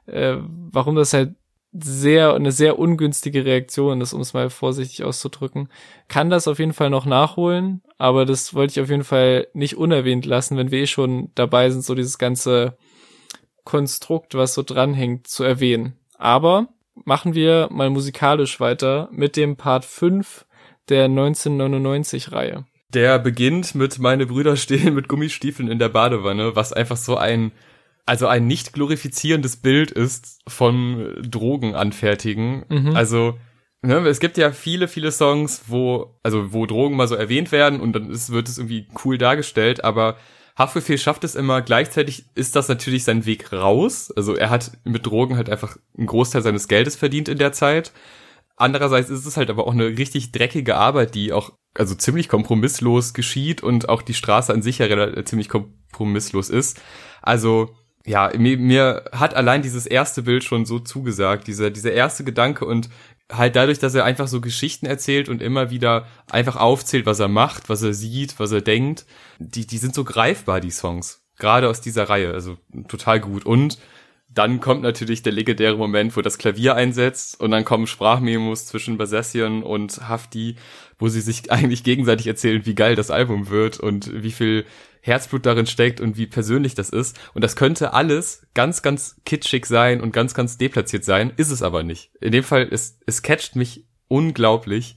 äh, warum das halt sehr, eine sehr ungünstige Reaktion ist, um es mal vorsichtig auszudrücken. Kann das auf jeden Fall noch nachholen, aber das wollte ich auf jeden Fall nicht unerwähnt lassen, wenn wir eh schon dabei sind, so dieses ganze Konstrukt, was so dranhängt, zu erwähnen. Aber machen wir mal musikalisch weiter mit dem Part 5 der 1999-Reihe. Der beginnt mit Meine Brüder stehen mit Gummistiefeln in der Badewanne, was einfach so ein, also ein nicht glorifizierendes Bild ist von Drogen anfertigen. Mhm. Also, ne, es gibt ja viele, viele Songs, wo, also wo Drogen mal so erwähnt werden und dann ist, wird es irgendwie cool dargestellt, aber Haftbefehl schafft es immer, gleichzeitig ist das natürlich sein Weg raus. Also er hat mit Drogen halt einfach einen Großteil seines Geldes verdient in der Zeit. Andererseits ist es halt aber auch eine richtig dreckige Arbeit, die auch also ziemlich kompromisslos geschieht und auch die Straße an sich ja ziemlich kompromisslos ist. Also ja, mir, mir hat allein dieses erste Bild schon so zugesagt, dieser, dieser erste Gedanke und halt dadurch, dass er einfach so Geschichten erzählt und immer wieder einfach aufzählt, was er macht, was er sieht, was er denkt, die, die sind so greifbar, die Songs. Gerade aus dieser Reihe, also total gut. Und dann kommt natürlich der legendäre Moment, wo das Klavier einsetzt und dann kommen Sprachmemos zwischen Basessian und Hafti, wo sie sich eigentlich gegenseitig erzählen, wie geil das Album wird und wie viel Herzblut darin steckt und wie persönlich das ist. Und das könnte alles ganz, ganz kitschig sein und ganz, ganz deplatziert sein, ist es aber nicht. In dem Fall, es, es catcht mich unglaublich.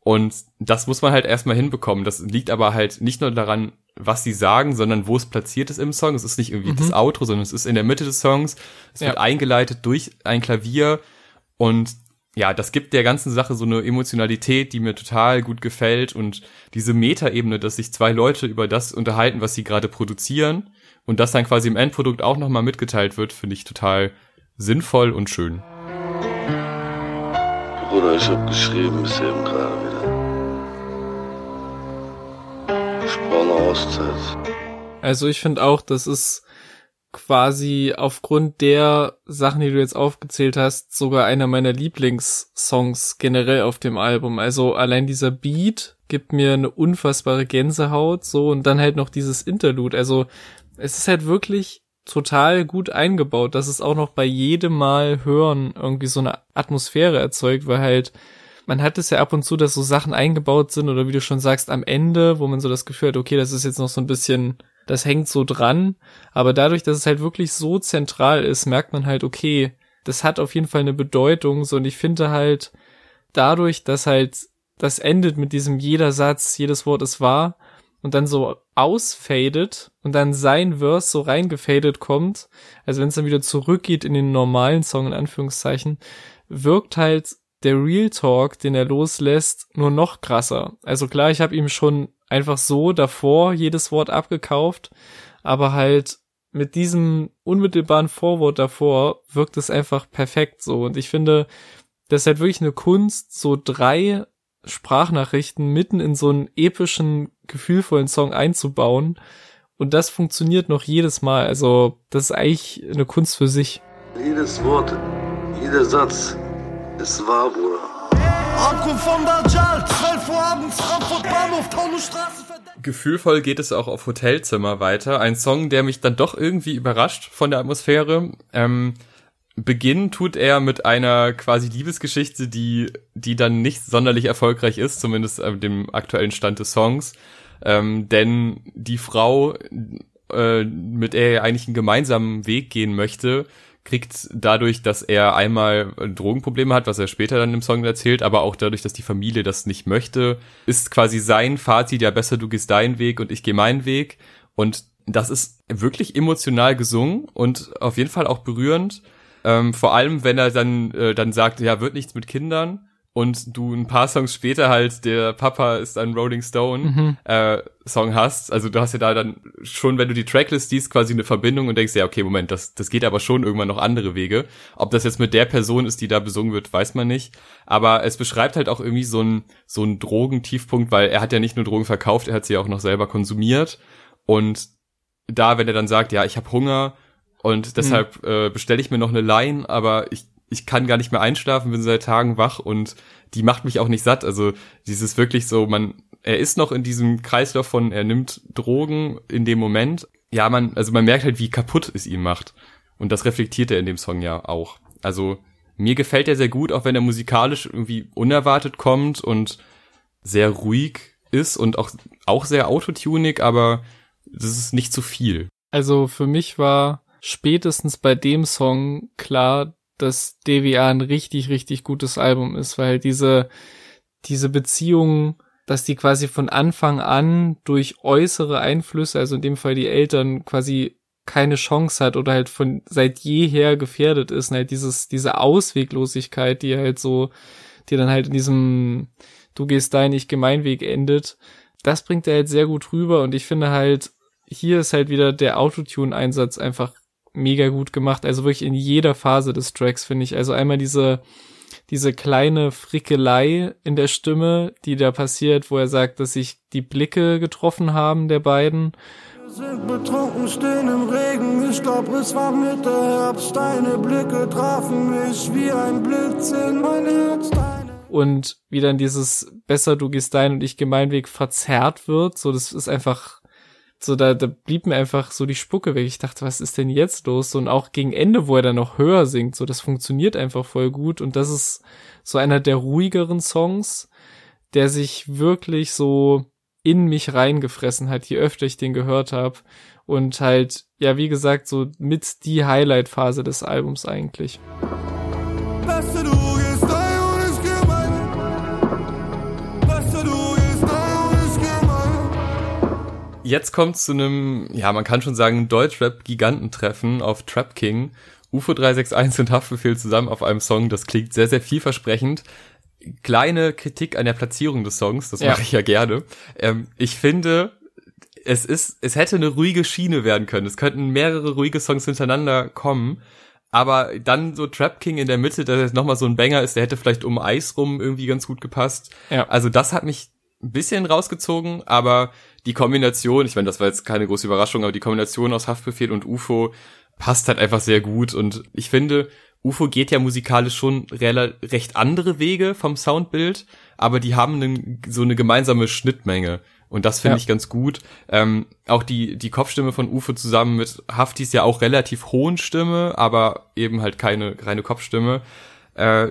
Und das muss man halt erstmal hinbekommen. Das liegt aber halt nicht nur daran, was sie sagen, sondern wo es platziert ist im Song. Es ist nicht irgendwie das Outro, sondern es ist in der Mitte des Songs. Es wird Ja. eingeleitet durch ein Klavier und ja, das gibt der ganzen Sache so eine Emotionalität, die mir total gut gefällt und diese Metaebene, dass sich zwei Leute über das unterhalten, was sie gerade produzieren und das dann quasi im Endprodukt auch nochmal mitgeteilt wird, finde ich total sinnvoll und schön. Bruder, ich hab geschrieben bis eben gerade wieder. Ich brauche eine Auszeit. Also ich finde auch, das ist quasi aufgrund der Sachen, die du jetzt aufgezählt hast, sogar einer meiner Lieblingssongs generell auf dem Album. Also allein dieser Beat gibt mir eine unfassbare Gänsehaut, so und dann halt noch dieses Interlude. Also es ist halt wirklich total gut eingebaut, dass es auch noch bei jedem Mal hören irgendwie so eine Atmosphäre erzeugt, weil halt man hat es ja ab und zu, dass so Sachen eingebaut sind oder wie du schon sagst, am Ende, wo man so das Gefühl hat, okay, das ist jetzt noch so ein bisschen, das hängt so dran. Aber dadurch, dass es halt wirklich so zentral ist, merkt man halt, okay, das hat auf jeden Fall eine Bedeutung. So, und ich finde halt, dadurch, dass halt das endet mit diesem jeder Satz, jedes Wort ist wahr und dann so ausfadet und dann sein Verse so reingefadet kommt, also wenn es dann wieder zurückgeht in den normalen Song in Anführungszeichen, wirkt halt der Real Talk, den er loslässt, nur noch krasser. Also klar, ich habe ihm schon einfach so davor jedes Wort abgekauft, aber halt mit diesem unmittelbaren Vorwort davor wirkt es einfach perfekt so. Und ich finde, das ist halt wirklich eine Kunst, so drei Sprachnachrichten mitten in so einen epischen, gefühlvollen Song einzubauen. Und das funktioniert noch jedes Mal. Also, das ist eigentlich eine Kunst für sich. Jedes Wort, jeder Satz ist wahr, Bruder. Ankunft von Dajjal, 12 Uhr abends, Frankfurt Bahnhof, Taunusstraße. Gefühlvoll geht es auch auf Hotelzimmer weiter. Ein Song, der mich dann doch irgendwie überrascht von der Atmosphäre. Ähm, Beginn tut er mit einer quasi Liebesgeschichte, die, die dann nicht sonderlich erfolgreich ist, zumindest auf dem aktuellen Stand des Songs. Ähm, denn die Frau, äh, mit der er eigentlich einen gemeinsamen Weg gehen möchte, kriegt dadurch, dass er einmal Drogenprobleme hat, was er später dann im Song erzählt, aber auch dadurch, dass die Familie das nicht möchte, ist quasi sein Fazit, ja besser du gehst deinen Weg und ich gehe meinen Weg. Und das ist wirklich emotional gesungen und auf jeden Fall auch berührend. Ähm, vor allem, wenn er dann, äh, dann sagt, ja, wird nichts mit Kindern. Und du ein paar Songs später halt, der Papa ist ein Rolling Stone äh, Song hast. Also du hast ja da dann schon, wenn du die Tracklist siehst, quasi eine Verbindung und denkst, ja, okay, Moment, das, das geht aber schon irgendwann noch andere Wege. Ob das jetzt mit der Person ist, die da besungen wird, weiß man nicht. Aber es beschreibt halt auch irgendwie so ein so ein Drogentiefpunkt, weil er hat ja nicht nur Drogen verkauft, er hat sie auch noch selber konsumiert. Und da, wenn er dann sagt, ja, ich habe Hunger und deshalb äh, bestelle ich mir noch eine Line, aber ich ich kann gar nicht mehr einschlafen, bin seit Tagen wach und die macht mich auch nicht satt. Also dieses wirklich so, man, er ist noch in diesem Kreislauf von, er nimmt Drogen in dem Moment. Ja, man, also man merkt halt, wie kaputt es ihn macht. Und das reflektiert er in dem Song ja auch. Also mir gefällt er sehr gut, auch wenn er musikalisch irgendwie unerwartet kommt und sehr ruhig ist und auch, auch sehr autotunig, aber das ist nicht zu viel. Also für mich war spätestens bei dem Song klar, dass DWA ein richtig, richtig gutes Album ist, weil diese, diese Beziehung, dass die quasi von Anfang an durch äußere Einflüsse, also in dem Fall die Eltern, quasi keine Chance hat oder halt von seit jeher gefährdet ist, und halt dieses, diese Ausweglosigkeit, die halt so, die dann halt in diesem Du gehst dein, ich Gemeinweg endet, das bringt er halt sehr gut rüber und ich finde halt, hier ist halt wieder der Autotune-Einsatz einfach mega gut gemacht. Also wirklich in jeder Phase des Tracks, finde ich. Also einmal diese, diese kleine Frickelei in der Stimme, die da passiert, wo er sagt, dass sich die Blicke getroffen haben der beiden. Wir sind betrunken, stehen im Regen. Ich glaub, es war Mitte Herbst. Deine Blicke trafen mich wie ein Blitz in mein Herz. Deine Und wie dann dieses besser du gehst dein und ich Gemeinweg verzerrt wird. So, das ist einfach so da, da blieb mir einfach so die Spucke weg. Ich dachte, was ist denn jetzt los? Und auch gegen Ende, wo er dann noch höher singt, so, das funktioniert einfach voll gut. Und das ist so einer der ruhigeren Songs, der sich wirklich so in mich reingefressen hat, je öfter ich den gehört habe. Und halt, ja, wie gesagt, so mit die Highlight-Phase des Albums eigentlich. Beste Jetzt kommt zu einem, ja, man kann schon sagen, Deutschrap-Gigantentreffen auf Trap King. UFO 361 und Haftbefehl zusammen auf einem Song, das klingt sehr, sehr vielversprechend. Kleine Kritik an der Platzierung des Songs, das Ja. mache ich ja gerne. Ähm, ich finde, es ist, es hätte eine ruhige Schiene werden können. Es könnten mehrere ruhige Songs hintereinander kommen. Aber dann so Trap King in der Mitte, der jetzt nochmal so ein Banger ist, der hätte vielleicht um Eis rum irgendwie ganz gut gepasst. Ja. Also das hat mich ein bisschen rausgezogen, aber die Kombination, ich meine, das war jetzt keine große Überraschung, aber die Kombination aus Haftbefehl und UFO passt halt einfach sehr gut und ich finde, UFO geht ja musikalisch schon recht andere Wege vom Soundbild, aber die haben einen, so eine gemeinsame Schnittmenge. Und das finde Ja. ich ganz gut. Ähm, auch die, die Kopfstimme von UFO zusammen mit Haftis ja auch relativ hohen Stimme, aber eben halt keine reine Kopfstimme. Äh,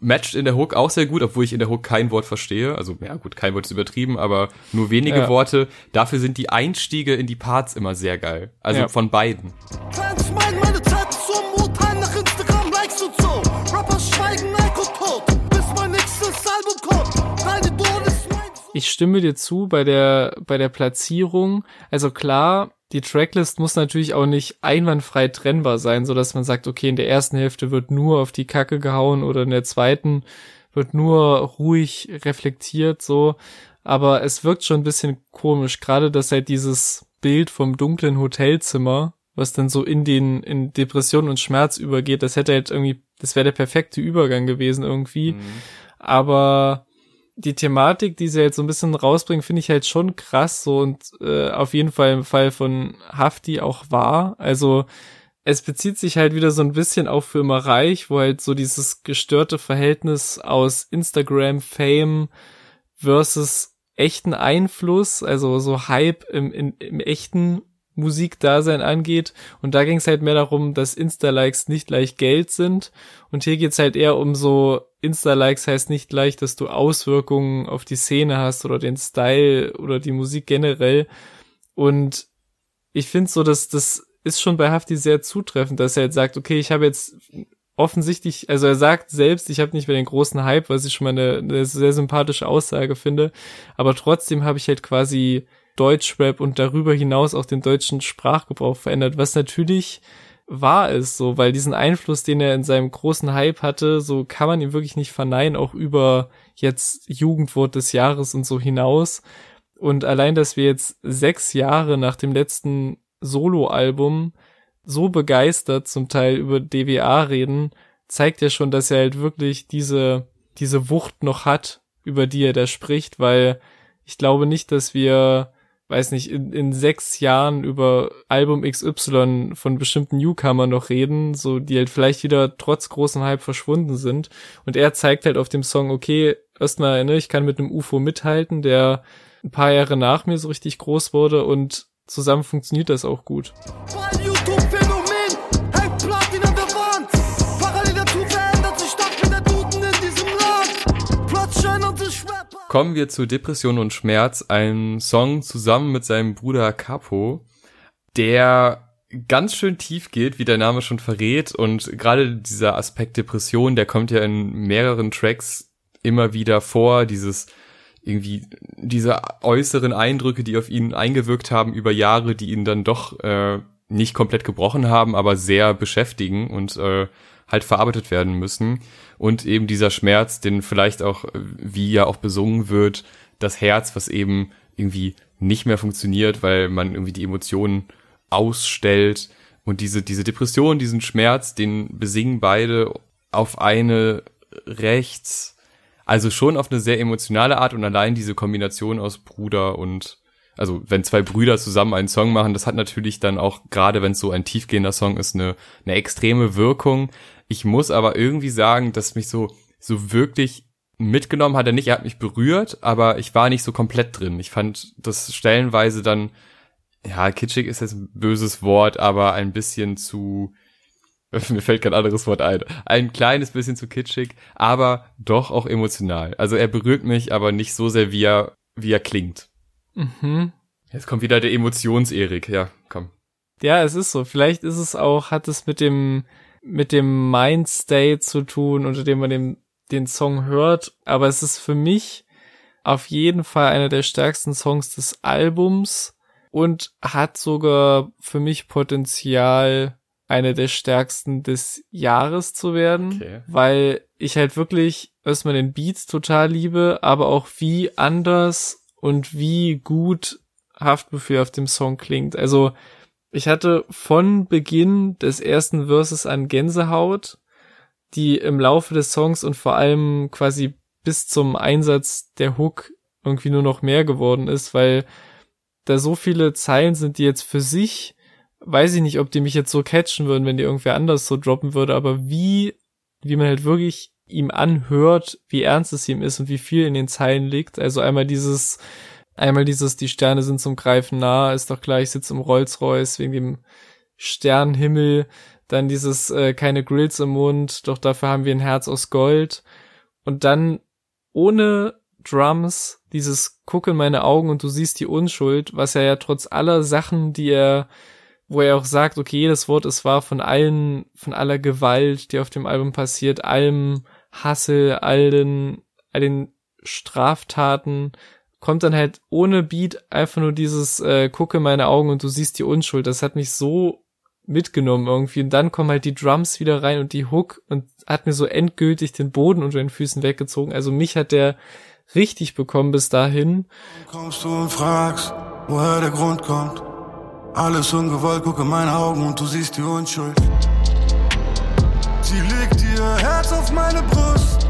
matcht in der Hook auch sehr gut, obwohl ich in der Hook kein Wort verstehe. Also, ja gut, kein Wort ist übertrieben, aber nur wenige Ja. Worte. Dafür sind die Einstiege in die Parts immer sehr geil. Also Ja. von beiden. Ich stimme dir zu bei der, bei der Platzierung. Also klar, die Tracklist muss natürlich auch nicht einwandfrei trennbar sein, so dass man sagt, okay, in der ersten Hälfte wird nur auf die Kacke gehauen oder in der zweiten wird nur ruhig reflektiert, so. Aber es wirkt schon ein bisschen komisch, gerade dass halt dieses Bild vom dunklen Hotelzimmer, was dann so in den, in Depression und Schmerz übergeht, das hätte halt irgendwie, das wäre der perfekte Übergang gewesen irgendwie. Aber die Thematik, die sie halt so ein bisschen rausbringen, finde ich halt schon krass so und äh, auf jeden Fall im Fall von Hafti auch wahr. Also es bezieht sich halt wieder so ein bisschen auf immer reich, wo halt so dieses gestörte Verhältnis aus Instagram-Fame versus echten Einfluss, also so Hype im, im, im echten Musikdasein angeht. Und da ging es halt mehr darum, dass Insta-Likes nicht gleich Geld sind. Und hier geht's halt eher um so, Insta-Likes heißt nicht gleich, dass du Auswirkungen auf die Szene hast oder den Style oder die Musik generell. Und ich finde so, dass das ist schon bei Hafti sehr zutreffend, dass er jetzt sagt, okay, ich habe jetzt offensichtlich, also er sagt selbst, ich habe nicht mehr den großen Hype, was ich schon mal eine, eine sehr sympathische Aussage finde, aber trotzdem habe ich halt quasi Deutschrap und darüber hinaus auch den deutschen Sprachgebrauch verändert, was natürlich wahr ist, so, weil diesen Einfluss, den er in seinem großen Hype hatte, so kann man ihm wirklich nicht verneinen, auch über jetzt Jugendwort des Jahres und so hinaus. Und allein, dass wir jetzt sechs Jahre nach dem letzten Soloalbum so begeistert zum Teil über DWA reden, zeigt ja schon, dass er halt wirklich diese, diese Wucht noch hat, über die er da spricht, weil ich glaube nicht, dass wir weiß nicht, in, in sechs Jahren über Album XY von bestimmten Newcomer noch reden, so die halt vielleicht wieder trotz großem Hype verschwunden sind. Und er zeigt halt auf dem Song, okay, erstmal, ne, ich kann mit einem UFO mithalten, der ein paar Jahre nach mir so richtig groß wurde und zusammen funktioniert das auch gut. Kommen wir zu Depression und Schmerz, ein Song zusammen mit seinem Bruder Capo, der ganz schön tief geht, wie der Name schon verrät. Und gerade dieser Aspekt Depression, der kommt ja in mehreren Tracks immer wieder vor. Dieses irgendwie diese äußeren Eindrücke, die auf ihn eingewirkt haben über Jahre, die ihn dann doch äh, nicht komplett gebrochen haben, aber sehr beschäftigen und äh, halt verarbeitet werden müssen. Und eben dieser Schmerz, den vielleicht auch, äh, wie ja auch besungen wird, das Herz, was eben irgendwie nicht mehr funktioniert, weil man irgendwie die Emotionen ausstellt. Und diese, diese Depression, diesen Schmerz, den besingen beide auf eine rechts, also schon auf eine sehr emotionale Art und allein diese Kombination aus Bruder und also wenn zwei Brüder zusammen einen Song machen, das hat natürlich dann auch, gerade wenn es so ein tiefgehender Song ist, eine, eine extreme Wirkung. Ich muss aber irgendwie sagen, dass mich so, so wirklich mitgenommen hat er nicht, er hat mich berührt, aber ich war nicht so komplett drin. Ich fand das stellenweise dann, ja, kitschig ist jetzt ein böses Wort, aber ein bisschen zu, mir fällt kein anderes Wort ein, ein kleines bisschen zu kitschig, aber doch auch emotional. Also er berührt mich, aber nicht so sehr, wie er, wie er klingt. Mhm. Jetzt kommt wieder der Emotions-Erik, ja, komm. Ja, es ist so. Vielleicht ist es auch, hat es mit dem, mit dem Mindstate zu tun, unter dem man den, den Song hört. Aber es ist für mich auf jeden Fall einer der stärksten Songs des Albums und hat sogar für mich Potenzial, eine der stärksten des Jahres zu werden, Okay. weil ich halt wirklich erstmal den Beats total liebe, aber auch wie anders und wie gut Haftbefehl auf dem Song klingt. Also ich hatte von Beginn des ersten Verses an Gänsehaut, die im Laufe des Songs und vor allem quasi bis zum Einsatz der Hook irgendwie nur noch mehr geworden ist, weil da so viele Zeilen sind, die jetzt für sich, weiß ich nicht, ob die mich jetzt so catchen würden, wenn die irgendwer anders so droppen würde, aber wie, wie man halt wirklich ihm anhört, wie ernst es ihm ist und wie viel in den Zeilen liegt. Also einmal dieses, einmal dieses, die Sterne sind zum Greifen nah, ist doch klar, ich sitze im Rolls-Royce wegen dem Sternenhimmel. Dann dieses, äh, keine Grills im Mund, doch dafür haben wir ein Herz aus Gold. Und dann ohne Drums dieses Guck in meine Augen und du siehst die Unschuld, was er ja trotz aller Sachen, die er, wo er auch sagt, okay, jedes Wort ist wahr von allen, von aller Gewalt, die auf dem Album passiert, allem Hassel, all den, all den Straftaten, kommt dann halt ohne Beat einfach nur dieses äh, Gucke in meine Augen und du siehst die Unschuld. Das hat mich so mitgenommen irgendwie. Und dann kommen halt die Drums wieder rein und die Hook und hat mir so endgültig den Boden unter den Füßen weggezogen. Also mich hat der richtig bekommen bis dahin. Kommst du und fragst, woher der Grund kommt. Alles ungewollt, guck in meine Augen und du siehst die Unschuld. Sie legt ihr Herz auf meine Brust.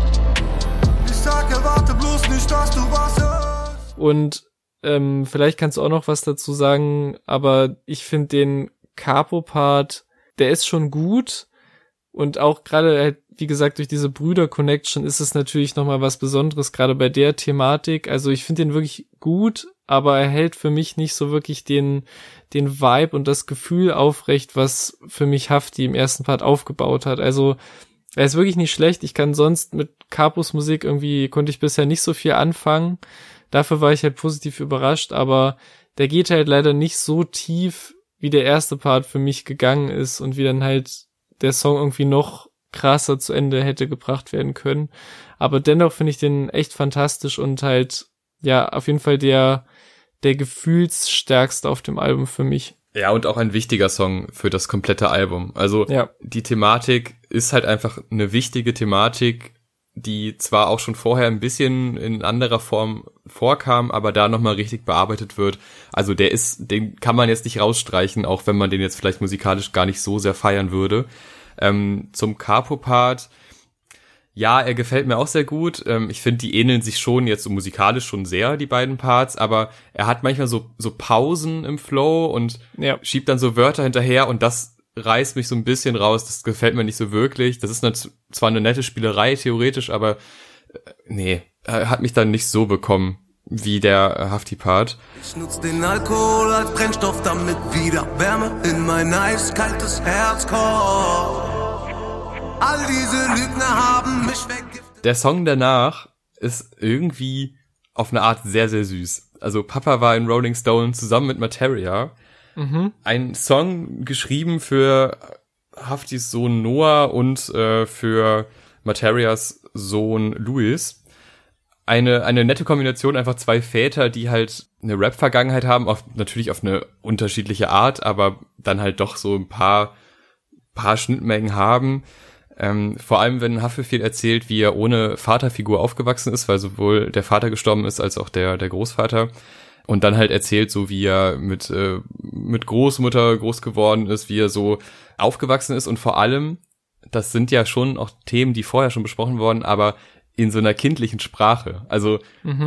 Ich sag, erwarte bloß nicht, dass du was hörst. Und ähm, vielleicht kannst du auch noch was dazu sagen, aber ich finde den Capo-Part, der ist schon gut. Und auch gerade, halt, wie gesagt, durch diese Brüder-Connection ist es natürlich nochmal was Besonderes, gerade bei der Thematik. Also ich finde den wirklich gut, aber er hält für mich nicht so wirklich den, den Vibe und das Gefühl aufrecht, was für mich Hafti im ersten Part aufgebaut hat. Also er ist wirklich nicht schlecht. Ich kann sonst mit Capos Musik irgendwie, konnte ich bisher nicht so viel anfangen. Dafür war ich halt positiv überrascht, aber der geht halt leider nicht so tief, wie der erste Part für mich gegangen ist und wie dann halt der Song irgendwie noch krasser zu Ende hätte gebracht werden können. Aber dennoch finde ich den echt fantastisch und halt, ja, auf jeden Fall der, der gefühlsstärkste auf dem Album für mich. Ja, und auch ein wichtiger Song für das komplette Album. Also Ja. die Thematik ist halt einfach eine wichtige Thematik, die zwar auch schon vorher ein bisschen in anderer Form vorkam, aber da nochmal richtig bearbeitet wird. Also der ist, den kann man jetzt nicht rausstreichen, auch wenn man den jetzt vielleicht musikalisch gar nicht so sehr feiern würde. Ähm, zum Capo-Part, ja, er gefällt mir auch sehr gut. Ähm, ich finde, die ähneln sich schon jetzt so musikalisch schon sehr, die beiden Parts, aber er hat manchmal so, so Pausen im Flow und Ja. schiebt dann so Wörter hinterher und das reißt mich so ein bisschen raus. Das gefällt mir nicht so wirklich. Das ist eine, zwar eine nette Spielerei, theoretisch, aber äh, nee, hat mich dann nicht so bekommen wie der äh, Hafti-Part. Ich nutz den Alkohol als Brennstoff, damit wieder Wärme in mein eiskaltes Herz kommt. All diese Lügner haben mich weggiftet. Der Song danach ist irgendwie auf eine Art sehr, sehr süß. Also Papa war in Rolling Stone zusammen mit Materia. Ein Song geschrieben für Haftis Sohn Noah und äh, für Materias Sohn Louis. Eine, eine nette Kombination, einfach zwei Väter, die halt eine Rap-Vergangenheit haben, auf, natürlich auf eine unterschiedliche Art, aber dann halt doch so ein paar, paar Schnittmengen haben. Ähm, vor allem, wenn Haftbefehl erzählt, wie er ohne Vaterfigur aufgewachsen ist, weil sowohl der Vater gestorben ist als auch der, der Großvater. Und dann halt erzählt, so wie er mit, äh, mit Großmutter groß geworden ist, wie er so aufgewachsen ist und vor allem, das sind ja schon auch Themen, die vorher schon besprochen wurden, aber in so einer kindlichen Sprache. Also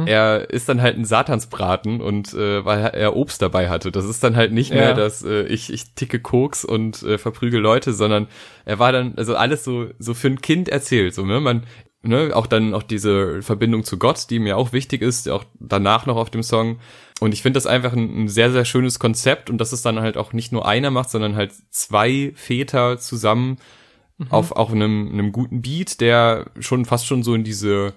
er ist dann halt ein Satansbraten und äh, weil er Obst dabei hatte. Das ist dann halt nicht Ja. mehr, dass äh, ich, ich ticke Koks und äh, verprügel Leute, sondern er war dann, also alles so, so für ein Kind erzählt. So, ne? Man, ne, auch dann auch diese Verbindung zu Gott, die mir auch wichtig ist, auch danach noch auf dem Song. Und ich finde das einfach ein, ein sehr, sehr schönes Konzept und dass es dann halt auch nicht nur einer macht, sondern halt zwei Väter zusammen auf auch einem, einem guten Beat, der schon fast schon so in diese,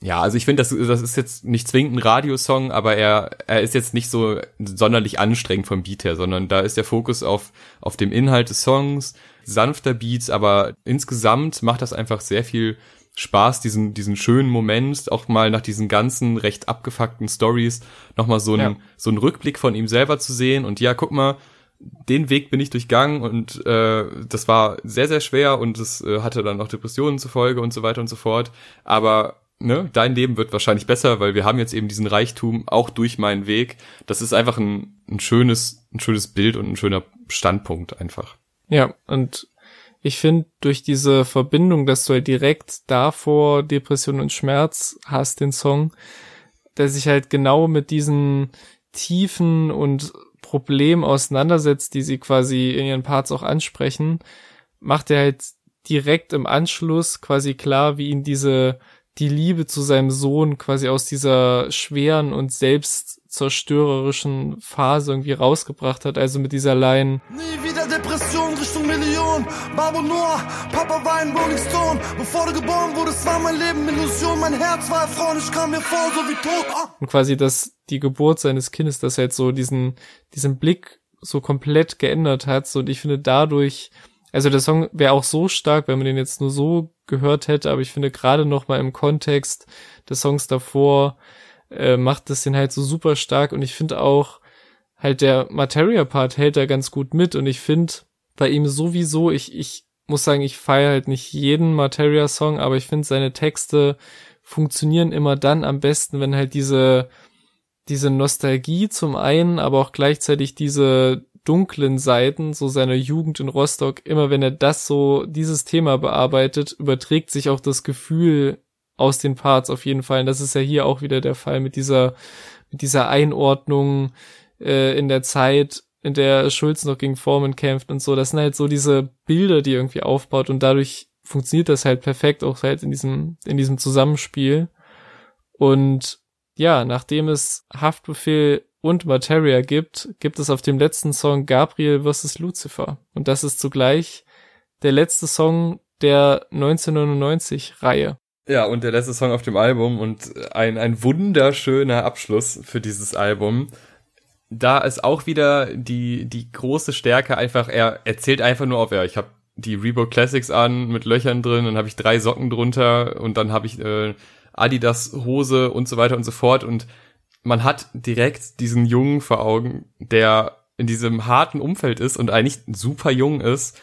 ja, also ich finde, das, das ist jetzt nicht zwingend ein Radiosong, aber er, er ist jetzt nicht so sonderlich anstrengend vom Beat her, sondern da ist der Fokus auf, auf dem Inhalt des Songs, sanfter Beats, aber insgesamt macht das einfach sehr viel Spaß, diesen, diesen schönen Moment, auch mal nach diesen ganzen recht abgefuckten Stories nochmal so einen, Ja. so einen Rückblick von ihm selber zu sehen und ja, guck mal, den Weg bin ich durchgangen und äh, das war sehr, sehr schwer und es äh, hatte dann auch Depressionen zur Folge und so weiter und so fort. Aber ne, dein Leben wird wahrscheinlich besser, weil wir haben jetzt eben diesen Reichtum auch durch meinen Weg. Das ist einfach ein, ein schönes, ein schönes Bild und ein schöner Standpunkt einfach. Ja, und ich finde, durch diese Verbindung, dass du halt direkt davor Depression und Schmerz hast, den Song, der sich halt genau mit diesen Tiefen und Problemen auseinandersetzt, die sie quasi in ihren Parts auch ansprechen, macht er halt direkt im Anschluss quasi klar, wie ihn diese, die Liebe zu seinem Sohn quasi aus dieser schweren und selbstzerstörerischen Phase irgendwie rausgebracht hat, also mit dieser Line, Nie wieder Depression Richtung Million. Babo Noah, Papa war ein Rolling Stone. Bevor du geboren wurdest, war mein Leben Illusion. Mein Herz war erfroren, ich kam mir vor, so wie tot. Ah. und quasi das die Geburt seines Kindes, das halt so diesen diesen Blick so komplett geändert hat. So, und ich finde dadurch, also der Song wäre auch so stark, wenn man den jetzt nur so gehört hätte, aber ich finde gerade noch mal im Kontext des Songs davor äh, macht das den halt so super stark und ich finde auch halt der Materia-Part hält da ganz gut mit und ich finde bei ihm sowieso, ich, ich muss sagen, ich feiere halt nicht jeden Materia-Song, aber ich finde seine Texte funktionieren immer dann am besten, wenn halt diese, diese Nostalgie zum einen, aber auch gleichzeitig diese dunklen Seiten, so seiner Jugend in Rostock, immer wenn er das so, dieses Thema bearbeitet, überträgt sich auch das Gefühl aus den Parts auf jeden Fall. Und das ist ja hier auch wieder der Fall mit dieser, mit dieser Einordnung äh, in der Zeit, in der Schulz noch gegen Foreman kämpft und so. Das sind halt so diese Bilder, die irgendwie aufbaut und dadurch funktioniert das halt perfekt auch halt in diesem, in diesem Zusammenspiel. Und ja, nachdem es Haftbefehl und Materia gibt, gibt es auf dem letzten Song Gabriel vs. Lucifer. Und das ist zugleich der letzte Song der 1999-Reihe. Ja, und der letzte Song auf dem Album und ein, ein wunderschöner Abschluss für dieses Album. Da ist auch wieder die, die große Stärke einfach, er erzählt einfach nur auf, ja, ich habe die Reebok Classics an mit Löchern drin, dann habe ich drei Socken drunter und dann habe ich äh, Adidas Hose und so weiter und so fort und man hat direkt diesen Jungen vor Augen, der in diesem harten Umfeld ist und eigentlich super jung ist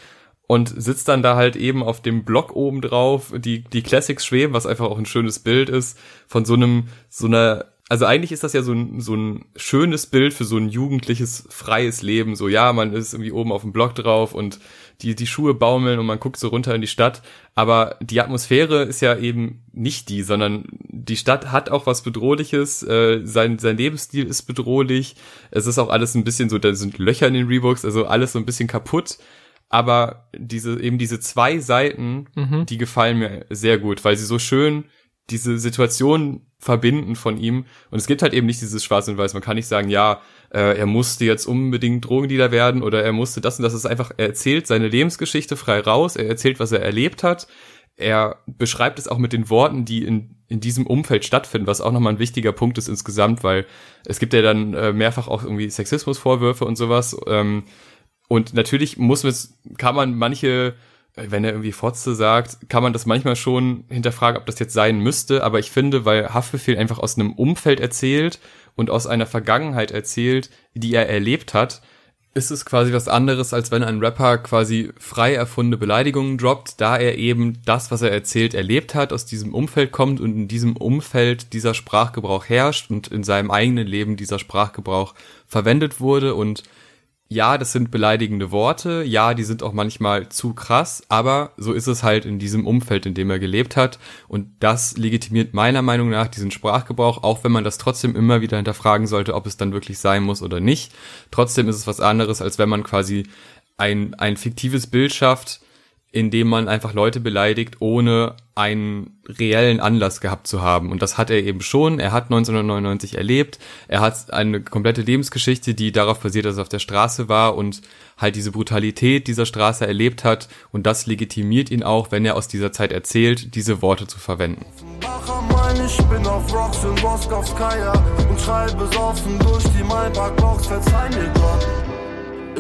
und sitzt dann da halt eben auf dem Block oben drauf, die, die Classics schweben, was einfach auch ein schönes Bild ist, von so einem, so einer also eigentlich ist das ja so ein, so ein schönes Bild für so ein jugendliches, freies Leben. So, ja, man ist irgendwie oben auf dem Block drauf und die, die Schuhe baumeln und man guckt so runter in die Stadt. Aber die Atmosphäre ist ja eben nicht die, sondern die Stadt hat auch was Bedrohliches, äh, sein, sein Lebensstil ist bedrohlich. Es ist auch alles ein bisschen so, da sind Löcher in den Reeboks, also alles so ein bisschen kaputt. Aber diese, eben diese zwei Seiten, Mhm. die gefallen mir sehr gut, weil sie so schön diese Situation verbinden von ihm. Und es gibt halt eben nicht dieses Schwarz und Weiß. Man kann nicht sagen, ja, äh, er musste jetzt unbedingt Drogendealer werden oder er musste das und das. Es ist einfach, er erzählt seine Lebensgeschichte frei raus. Er erzählt, was er erlebt hat. Er beschreibt es auch mit den Worten, die in, in diesem Umfeld stattfinden, was auch nochmal ein wichtiger Punkt ist insgesamt, weil es gibt ja dann äh, mehrfach auch irgendwie Sexismusvorwürfe und sowas. Ähm, und natürlich muss man, kann man manche, äh, wenn er irgendwie Fotze sagt, kann man das manchmal schon hinterfragen, ob das jetzt sein müsste. Aber ich finde, weil Haftbefehl einfach aus einem Umfeld erzählt und aus einer Vergangenheit erzählt, die er erlebt hat, ist es quasi was anderes, als wenn ein Rapper quasi frei erfundene Beleidigungen droppt, da er eben das, was er erzählt, erlebt hat, aus diesem Umfeld kommt und in diesem Umfeld dieser Sprachgebrauch herrscht und in seinem eigenen Leben dieser Sprachgebrauch verwendet wurde und ja, das sind beleidigende Worte, ja, die sind auch manchmal zu krass, aber so ist es halt in diesem Umfeld, in dem er gelebt hat. Und das legitimiert meiner Meinung nach diesen Sprachgebrauch, auch wenn man das trotzdem immer wieder hinterfragen sollte, ob es dann wirklich sein muss oder nicht. Trotzdem ist es was anderes, als wenn man quasi ein, ein fiktives Bild schafft, in dem man einfach Leute beleidigt, ohne einen reellen Anlass gehabt zu haben. Und das hat er eben schon. Er hat 1999 erlebt. Er hat eine komplette Lebensgeschichte, die darauf basiert, dass er auf der Straße war und halt diese Brutalität dieser Straße erlebt hat. Und das legitimiert ihn auch, wenn er aus dieser Zeit erzählt, diese Worte zu verwenden. Ich bin auf Rocks in Moskowskaja und schreibe besoffen durch die Maybach-Box, verzeih mir Gott.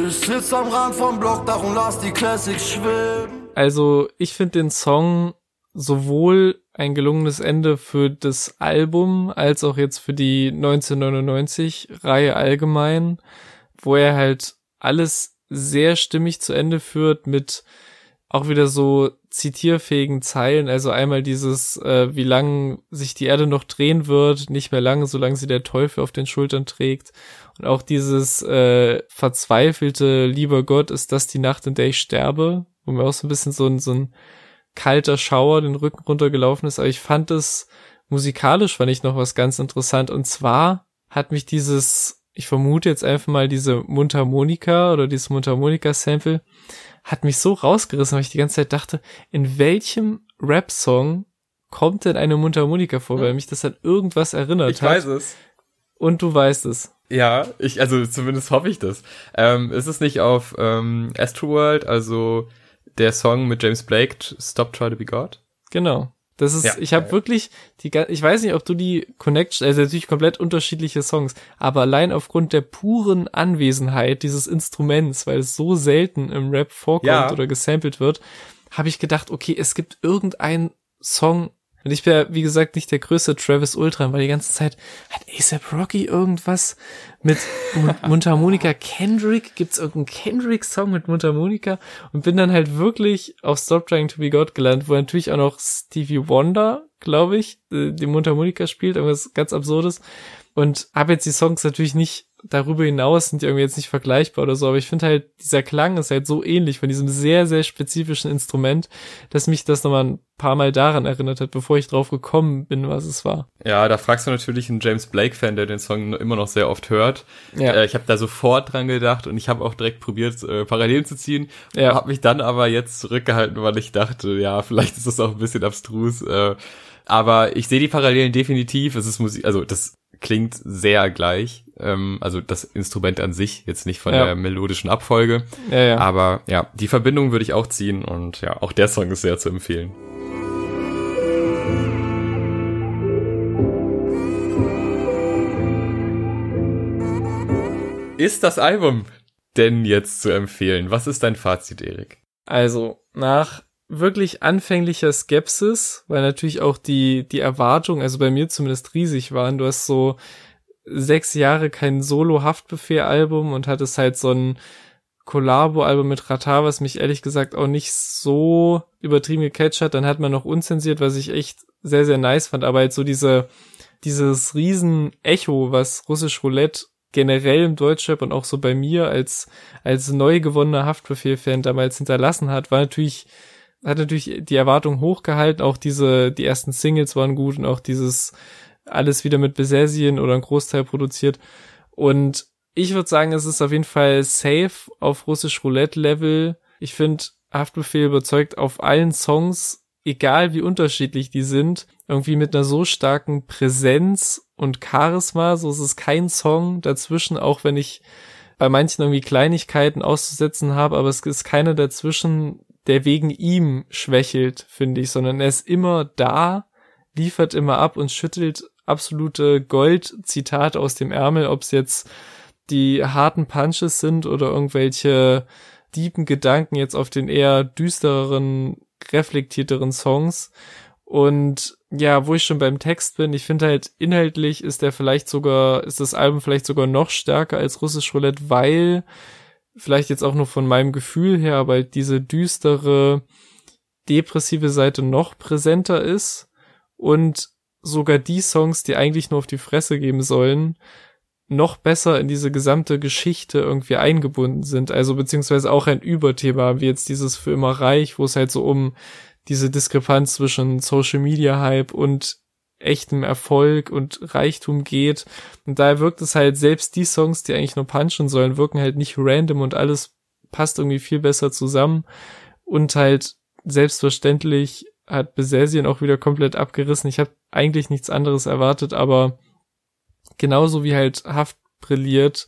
Ich sitz am Rand vom Block, darum lass die Classics schweben. Also ich finde den Song sowohl ein gelungenes Ende für das Album als auch jetzt für die 1999-Reihe allgemein, wo er halt alles sehr stimmig zu Ende führt mit auch wieder so zitierfähigen Zeilen. Also einmal dieses, äh, wie lang sich die Erde noch drehen wird, nicht mehr lange, solange sie der Teufel auf den Schultern trägt. Und auch dieses äh, verzweifelte, lieber Gott, ist das die Nacht, in der ich sterbe, wo mir auch so ein bisschen so ein, so ein kalter Schauer den Rücken runtergelaufen ist. Aber ich fand es musikalisch fand ich noch was ganz interessant. Und zwar hat mich dieses, ich vermute jetzt einfach mal diese Mundharmonika oder dieses Mundharmonika-Sample, hat mich so rausgerissen, weil ich die ganze Zeit dachte, in welchem Rap-Song kommt denn eine Mundharmonika vor, weil mich das an irgendwas erinnert hat. es. Und du weißt es. Ja, ich, also zumindest hoffe ich das. Ähm, ist es nicht auf ähm, Astroworld, also der Song mit James Blake, Stop Try to Be God? Genau. Das ist, Ja. ich habe wirklich die, ich weiß nicht, ob du die Connection, also natürlich komplett unterschiedliche Songs, aber allein aufgrund der puren Anwesenheit dieses Instruments, weil es so selten im Rap vorkommt Ja. oder gesampelt wird, habe ich gedacht, okay, es gibt irgendeinen Song, und ich bin ja, wie gesagt, nicht der größte Travis Ultran, weil die ganze Zeit hat ASAP Rocky irgendwas mit Mun- Mundharmonika Kendrick, gibt's irgendeinen Kendrick-Song mit Mundharmonika und bin dann halt wirklich auf Stop Trying to Be God gelandet, wo natürlich auch noch Stevie Wonder, glaube ich, äh, die Mundharmonika spielt, irgendwas ganz Absurdes. Und habe jetzt die Songs natürlich nicht darüber hinaus sind die irgendwie jetzt nicht vergleichbar oder so, aber ich finde halt, dieser Klang ist halt so ähnlich von diesem sehr, sehr spezifischen Instrument, dass mich das nochmal ein paar Mal daran erinnert hat, bevor ich drauf gekommen bin, was es war. Ja, da fragst du natürlich einen James Blake-Fan, der den Song immer noch sehr oft hört. Ja. Äh, ich habe da sofort dran gedacht und ich habe auch direkt probiert, äh, Parallelen zu ziehen. Ja. Habe mich dann aber jetzt zurückgehalten, weil ich dachte, ja, vielleicht ist das auch ein bisschen abstrus. Äh, aber ich sehe die Parallelen definitiv. Es ist Musik, also das klingt sehr gleich. Ähm, also das Instrument an sich, jetzt nicht von Ja. der melodischen Abfolge. Ja, ja. Aber ja, die Verbindung würde ich auch ziehen und ja, auch der Song ist sehr zu empfehlen. Ist das Album denn jetzt zu empfehlen? Was ist dein Fazit, Erik? Also, nach wirklich anfänglicher Skepsis, weil natürlich auch die, die Erwartungen, also bei mir zumindest riesig waren. Du hast so sechs Jahre kein Solo-Haftbefehl-Album und hattest halt so ein Collabo-Album mit Ratar, was mich ehrlich gesagt auch nicht so übertrieben gecatcht hat. Dann hat man noch unzensiert, was ich echt sehr, sehr nice fand. Aber halt so diese, dieses riesen Echo, was russisch Roulette generell im Deutschrap und auch so bei mir als, als neu gewonnener Haftbefehl-Fan damals hinterlassen hat, war natürlich, hat natürlich die Erwartung hochgehalten. Auch diese, die ersten Singles waren gut und auch dieses alles wieder mit Besessien oder ein Großteil produziert. Und ich würde sagen, es ist auf jeden Fall safe auf russisch Roulette-Level. Ich finde, Haftbefehl überzeugt auf allen Songs, egal wie unterschiedlich die sind, irgendwie mit einer so starken Präsenz und Charisma. So ist es kein Song dazwischen, auch wenn ich bei manchen irgendwie Kleinigkeiten auszusetzen habe, aber es ist keiner dazwischen, der wegen ihm schwächelt, finde ich, sondern er ist immer da, liefert immer ab und schüttelt absolute Gold-Zitate aus dem Ärmel, ob es jetzt die harten Punches sind oder irgendwelche tiefen Gedanken jetzt auf den eher düstereren, reflektierteren Songs. Und ja, wo ich schon beim Text bin, ich finde halt inhaltlich ist der vielleicht sogar, ist das Album vielleicht sogar noch stärker als Russisch Roulette, weil vielleicht jetzt auch nur von meinem Gefühl her, aber halt diese düstere, depressive Seite noch präsenter ist und sogar die Songs, die eigentlich nur auf die Fresse geben sollen, noch besser in diese gesamte Geschichte irgendwie eingebunden sind. Also beziehungsweise auch ein Überthema, wie jetzt dieses für immer reich, wo es halt so um diese Diskrepanz zwischen Social Media Hype und echtem Erfolg und Reichtum geht. Und daher wirkt es halt, selbst die Songs, die eigentlich nur punchen sollen, wirken halt nicht random und alles passt irgendwie viel besser zusammen. Und halt selbstverständlich hat Besessien auch wieder komplett abgerissen. Ich habe eigentlich nichts anderes erwartet, aber genauso wie halt Haft brilliert,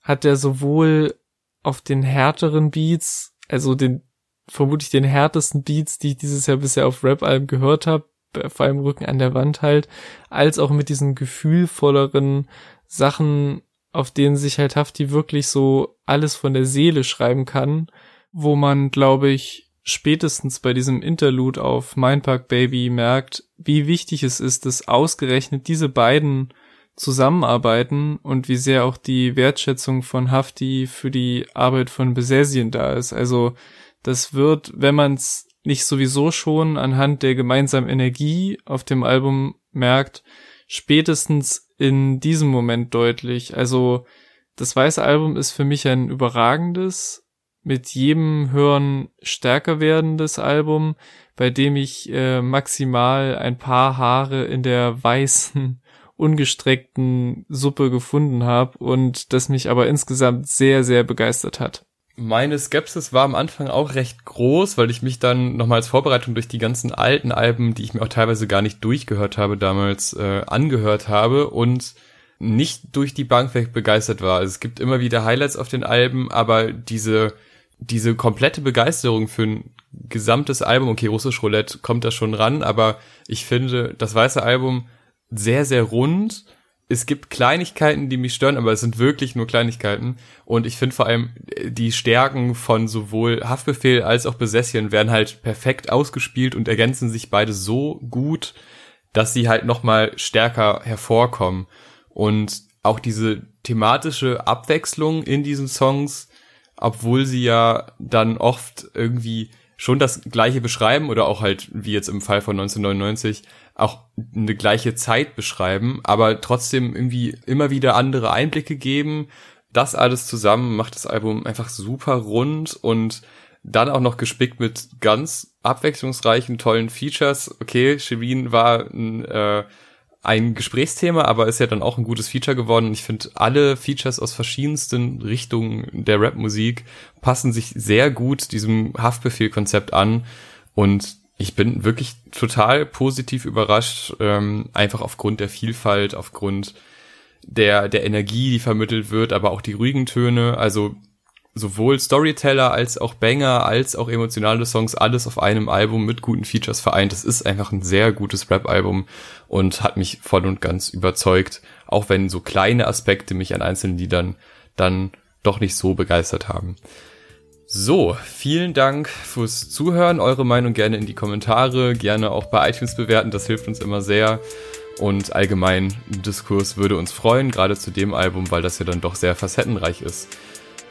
hat er sowohl auf den härteren Beats, also den vermutlich den härtesten Beats, die ich dieses Jahr bisher auf Rap-Alben gehört habe, vor allem Rücken an der Wand halt, als auch mit diesen gefühlvolleren Sachen, auf denen sich halt Hafti wirklich so alles von der Seele schreiben kann, wo man, glaube ich, spätestens bei diesem Interlude auf Mindpark Baby merkt, wie wichtig es ist, dass ausgerechnet diese beiden zusammenarbeiten und wie sehr auch die Wertschätzung von Hafti für die Arbeit von Besessien da ist. Also das wird, wenn man es nicht sowieso schon anhand der gemeinsamen Energie auf dem Album merkt, spätestens in diesem Moment deutlich. Also das weiße Album ist für mich ein überragendes, mit jedem Hören stärker werdendes Album, bei dem ich äh, maximal ein paar Haare in der weißen ungestreckten Suppe gefunden habe und das mich aber insgesamt sehr, sehr begeistert hat. Meine Skepsis war am Anfang auch recht groß, weil ich mich dann nochmal als Vorbereitung durch die ganzen alten Alben, die ich mir auch teilweise gar nicht durchgehört habe, damals äh, angehört habe und nicht durch die Bank weg begeistert war. Also es gibt immer wieder Highlights auf den Alben, aber diese, diese komplette Begeisterung für ein gesamtes Album, okay, Russisch Roulette kommt da schon ran, aber ich finde, das weiße Album sehr, sehr rund. Es gibt Kleinigkeiten, die mich stören, aber es sind wirklich nur Kleinigkeiten. Und ich finde vor allem, äh, die Stärken von sowohl Haftbefehl als auch Besession werden halt perfekt ausgespielt und ergänzen sich beide so gut, dass sie halt nochmal stärker hervorkommen. Und auch diese thematische Abwechslung in diesen Songs, obwohl sie ja dann oft irgendwie schon das gleiche beschreiben oder auch halt, wie jetzt im Fall von 1999, auch eine gleiche Zeit beschreiben, aber trotzdem irgendwie immer wieder andere Einblicke geben. Das alles zusammen macht das Album einfach super rund und dann auch noch gespickt mit ganz abwechslungsreichen, tollen Features. Okay, Shirin war ein, äh, ein Gesprächsthema, aber ist ja dann auch ein gutes Feature geworden. Ich finde, alle Features aus verschiedensten Richtungen der Rapmusik passen sich sehr gut diesem Haftbefehl-Konzept an und ich bin wirklich total positiv überrascht, ähm, einfach aufgrund der Vielfalt, aufgrund der, der Energie, die vermittelt wird, aber auch die ruhigen Töne, also sowohl Storyteller als auch Banger, als auch emotionale Songs, alles auf einem Album mit guten Features vereint. Das ist einfach ein sehr gutes Rap-Album und hat mich voll und ganz überzeugt, auch wenn so kleine Aspekte mich an einzelnen Liedern dann doch nicht so begeistert haben. So, vielen Dank fürs Zuhören. Eure Meinung gerne in die Kommentare, gerne auch bei iTunes bewerten, das hilft uns immer sehr. Und allgemein Diskurs würde uns freuen, gerade zu dem Album, weil das ja dann doch sehr facettenreich ist.